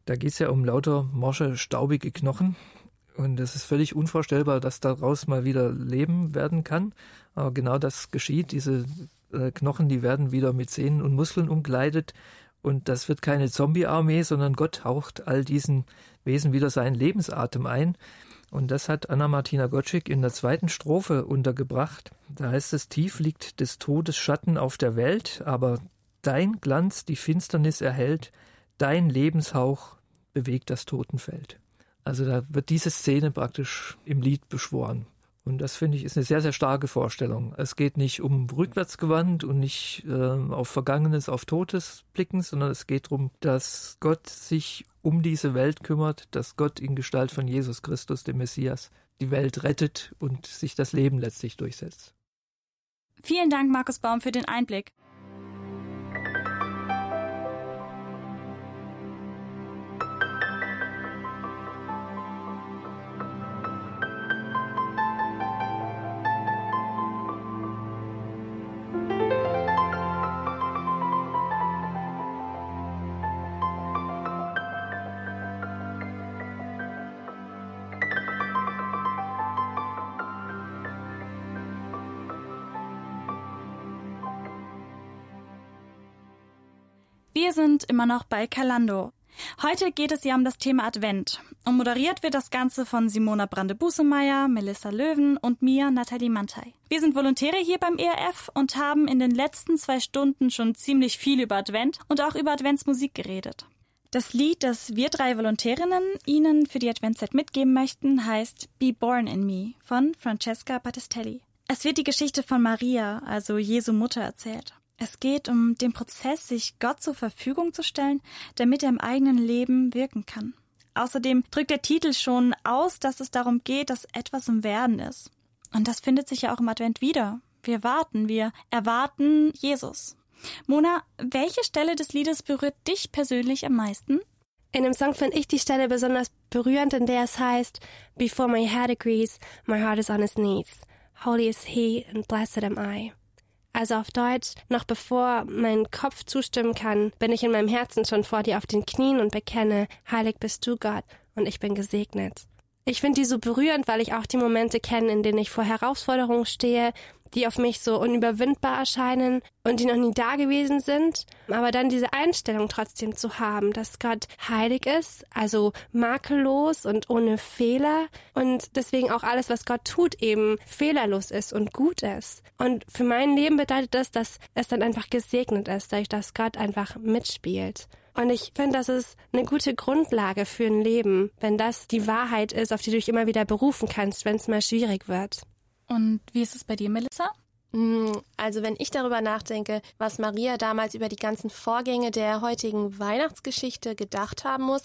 da geht es ja um lauter morsche, staubige Knochen. Und es ist völlig unvorstellbar, dass daraus mal wieder Leben werden kann. Aber genau das geschieht. Diese äh, Knochen, die werden wieder mit Zähnen und Muskeln umkleidet. Und das wird keine Zombie-Armee, sondern Gott haucht all diesen Wesen wieder seinen Lebensatem ein. Und das hat Anna-Martina Gottschick in der zweiten Strophe untergebracht. Da heißt es, tief liegt des Todes Schatten auf der Welt, aber dein Glanz die Finsternis erhält, dein Lebenshauch bewegt das Totenfeld. Also da wird diese Szene praktisch im Lied beschworen. Und das finde ich ist eine sehr, sehr starke Vorstellung. Es geht nicht um rückwärtsgewandt und nicht äh, auf Vergangenes, auf Totes blicken, sondern es geht darum, dass Gott sich um diese Welt kümmert, dass Gott in Gestalt von Jesus Christus, dem Messias, die Welt rettet und sich das Leben letztlich durchsetzt. Vielen Dank, Markus Baum, für den Einblick. Wir sind immer noch bei Kalando. Heute geht es ja um das Thema Advent. Und moderiert wird das Ganze von Simona Brande-Busemeyer, Melissa Löwen und mir, Nathalie Mantei. Wir sind Volontäre hier beim ERF und haben in den letzten zwei Stunden schon ziemlich viel über Advent und auch über Adventsmusik geredet. Das Lied, das wir drei Volontärinnen Ihnen für die Adventszeit mitgeben möchten, heißt Be Born in Me von Francesca Battistelli. Es wird die Geschichte von Maria, also Jesu Mutter, erzählt. Es geht um den Prozess, sich Gott zur Verfügung zu stellen, damit er im eigenen Leben wirken kann. Außerdem drückt der Titel schon aus, dass es darum geht, dass etwas im Werden ist. Und das findet sich ja auch im Advent wieder. Wir warten, wir erwarten Jesus. Mona, welche Stelle des Liedes berührt dich persönlich am meisten? In dem Song finde ich die Stelle besonders berührend, in der es heißt, Before my head agrees, my heart is on his knees. Holy is he and blessed am I. Also auf Deutsch, noch bevor mein Kopf zustimmen kann, bin ich in meinem Herzen schon vor dir auf den Knien und bekenne, heilig bist du Gott und ich bin gesegnet. Ich finde die so berührend, weil ich auch die Momente kenne, in denen ich vor Herausforderungen stehe, die auf mich so unüberwindbar erscheinen und die noch nie da gewesen sind, aber dann diese Einstellung trotzdem zu haben, dass Gott heilig ist, also makellos und ohne Fehler und deswegen auch alles, was Gott tut, eben fehlerlos ist und gut ist. Und für mein Leben bedeutet das, dass es dann einfach gesegnet ist, dadurch, dass Gott einfach mitspielt. Und ich finde, das ist eine gute Grundlage für ein Leben, wenn das die Wahrheit ist, auf die du dich immer wieder berufen kannst, wenn es mal schwierig wird. Und wie ist es bei dir, Melissa? Mm, also wenn ich darüber nachdenke, was Maria damals über die ganzen Vorgänge der heutigen Weihnachtsgeschichte gedacht haben muss,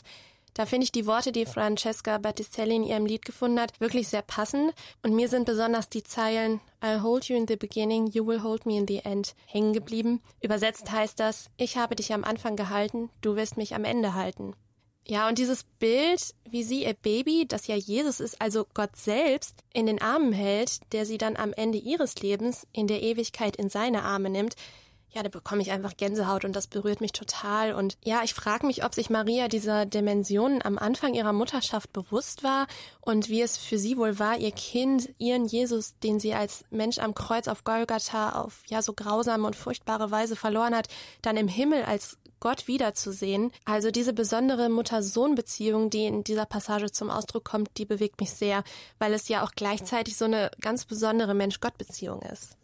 da finde ich die Worte, die Francesca Battistelli in ihrem Lied gefunden hat, wirklich sehr passend. Und mir sind besonders die Zeilen I'll hold you in the beginning, you will hold me in the end hängen geblieben. Übersetzt heißt das, ich habe dich am Anfang gehalten, du wirst mich am Ende halten. Ja, und dieses Bild, wie sie ihr Baby, das ja Jesus ist, also Gott selbst, in den Armen hält, der sie dann am Ende ihres Lebens in der Ewigkeit in seine Arme nimmt, ja, da bekomme ich einfach Gänsehaut und das berührt mich total. Und ja, ich frage mich, ob sich Maria dieser Dimensionen am Anfang ihrer Mutterschaft bewusst war und wie es für sie wohl war, ihr Kind, ihren Jesus, den sie als Mensch am Kreuz auf Golgatha auf ja so grausame und furchtbare Weise verloren hat, dann im Himmel als Gott wiederzusehen. Also diese besondere Mutter-Sohn-Beziehung, die in dieser Passage zum Ausdruck kommt, die bewegt mich sehr, weil es ja auch gleichzeitig so eine ganz besondere Mensch-Gott-Beziehung ist.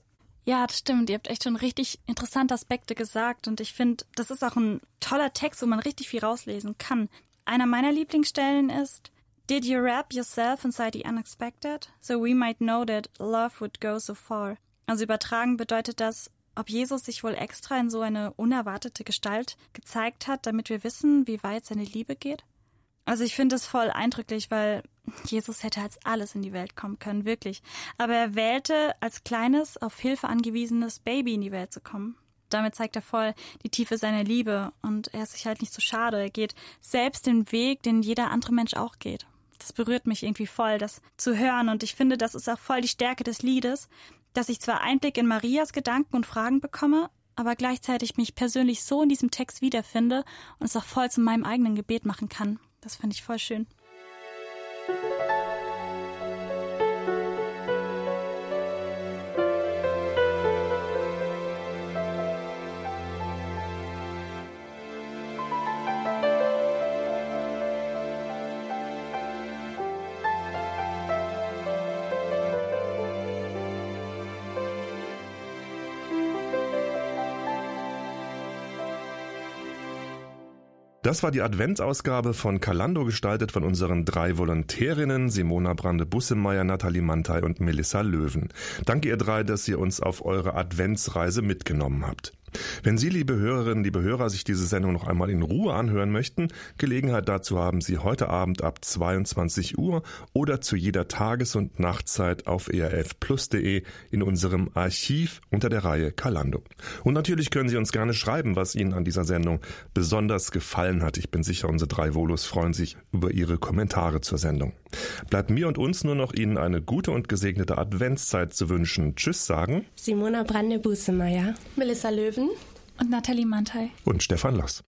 Ja, das stimmt. Ihr habt echt schon richtig interessante Aspekte gesagt und ich finde, das ist auch ein toller Text, wo man richtig viel rauslesen kann. Einer meiner Lieblingsstellen ist Did you wrap yourself inside the unexpected, so we might know that love would go so far? Also übertragen bedeutet das, ob Jesus sich wohl extra in so eine unerwartete Gestalt gezeigt hat, damit wir wissen, wie weit seine Liebe geht? Also ich finde es voll eindrücklich, weil Jesus hätte als alles in die Welt kommen können, wirklich. Aber er wählte als kleines, auf Hilfe angewiesenes Baby in die Welt zu kommen. Damit zeigt er voll die Tiefe seiner Liebe und er ist sich halt nicht so schade. Er geht selbst den Weg, den jeder andere Mensch auch geht. Das berührt mich irgendwie voll, das zu hören. Und ich finde, das ist auch voll die Stärke des Liedes, dass ich zwar Einblick in Marias Gedanken und Fragen bekomme, aber gleichzeitig mich persönlich so in diesem Text wiederfinde und es auch voll zu meinem eigenen Gebet machen kann. Das finde ich voll schön. Das war die Adventsausgabe von Kalando, gestaltet von unseren drei Volontärinnen Simona Brande-Bussemeier, Nathalie Mantei und Melissa Löwen. Danke ihr drei, dass ihr uns auf eure Adventsreise mitgenommen habt. Wenn Sie, liebe Hörerinnen, liebe Hörer, sich diese Sendung noch einmal in Ruhe anhören möchten, Gelegenheit dazu haben Sie heute Abend ab 22 Uhr oder zu jeder Tages- und Nachtzeit auf erfplus.de in unserem Archiv unter der Reihe Kalando. Und natürlich können Sie uns gerne schreiben, was Ihnen an dieser Sendung besonders gefallen hat. Ich bin sicher, unsere drei Volos freuen sich über Ihre Kommentare zur Sendung. Bleibt mir und uns nur noch Ihnen eine gute und gesegnete Adventszeit zu wünschen. Tschüss sagen. Simona Brande-Busemeyer. Melissa Löwen und Nathalie Mantei und Stefan Loss.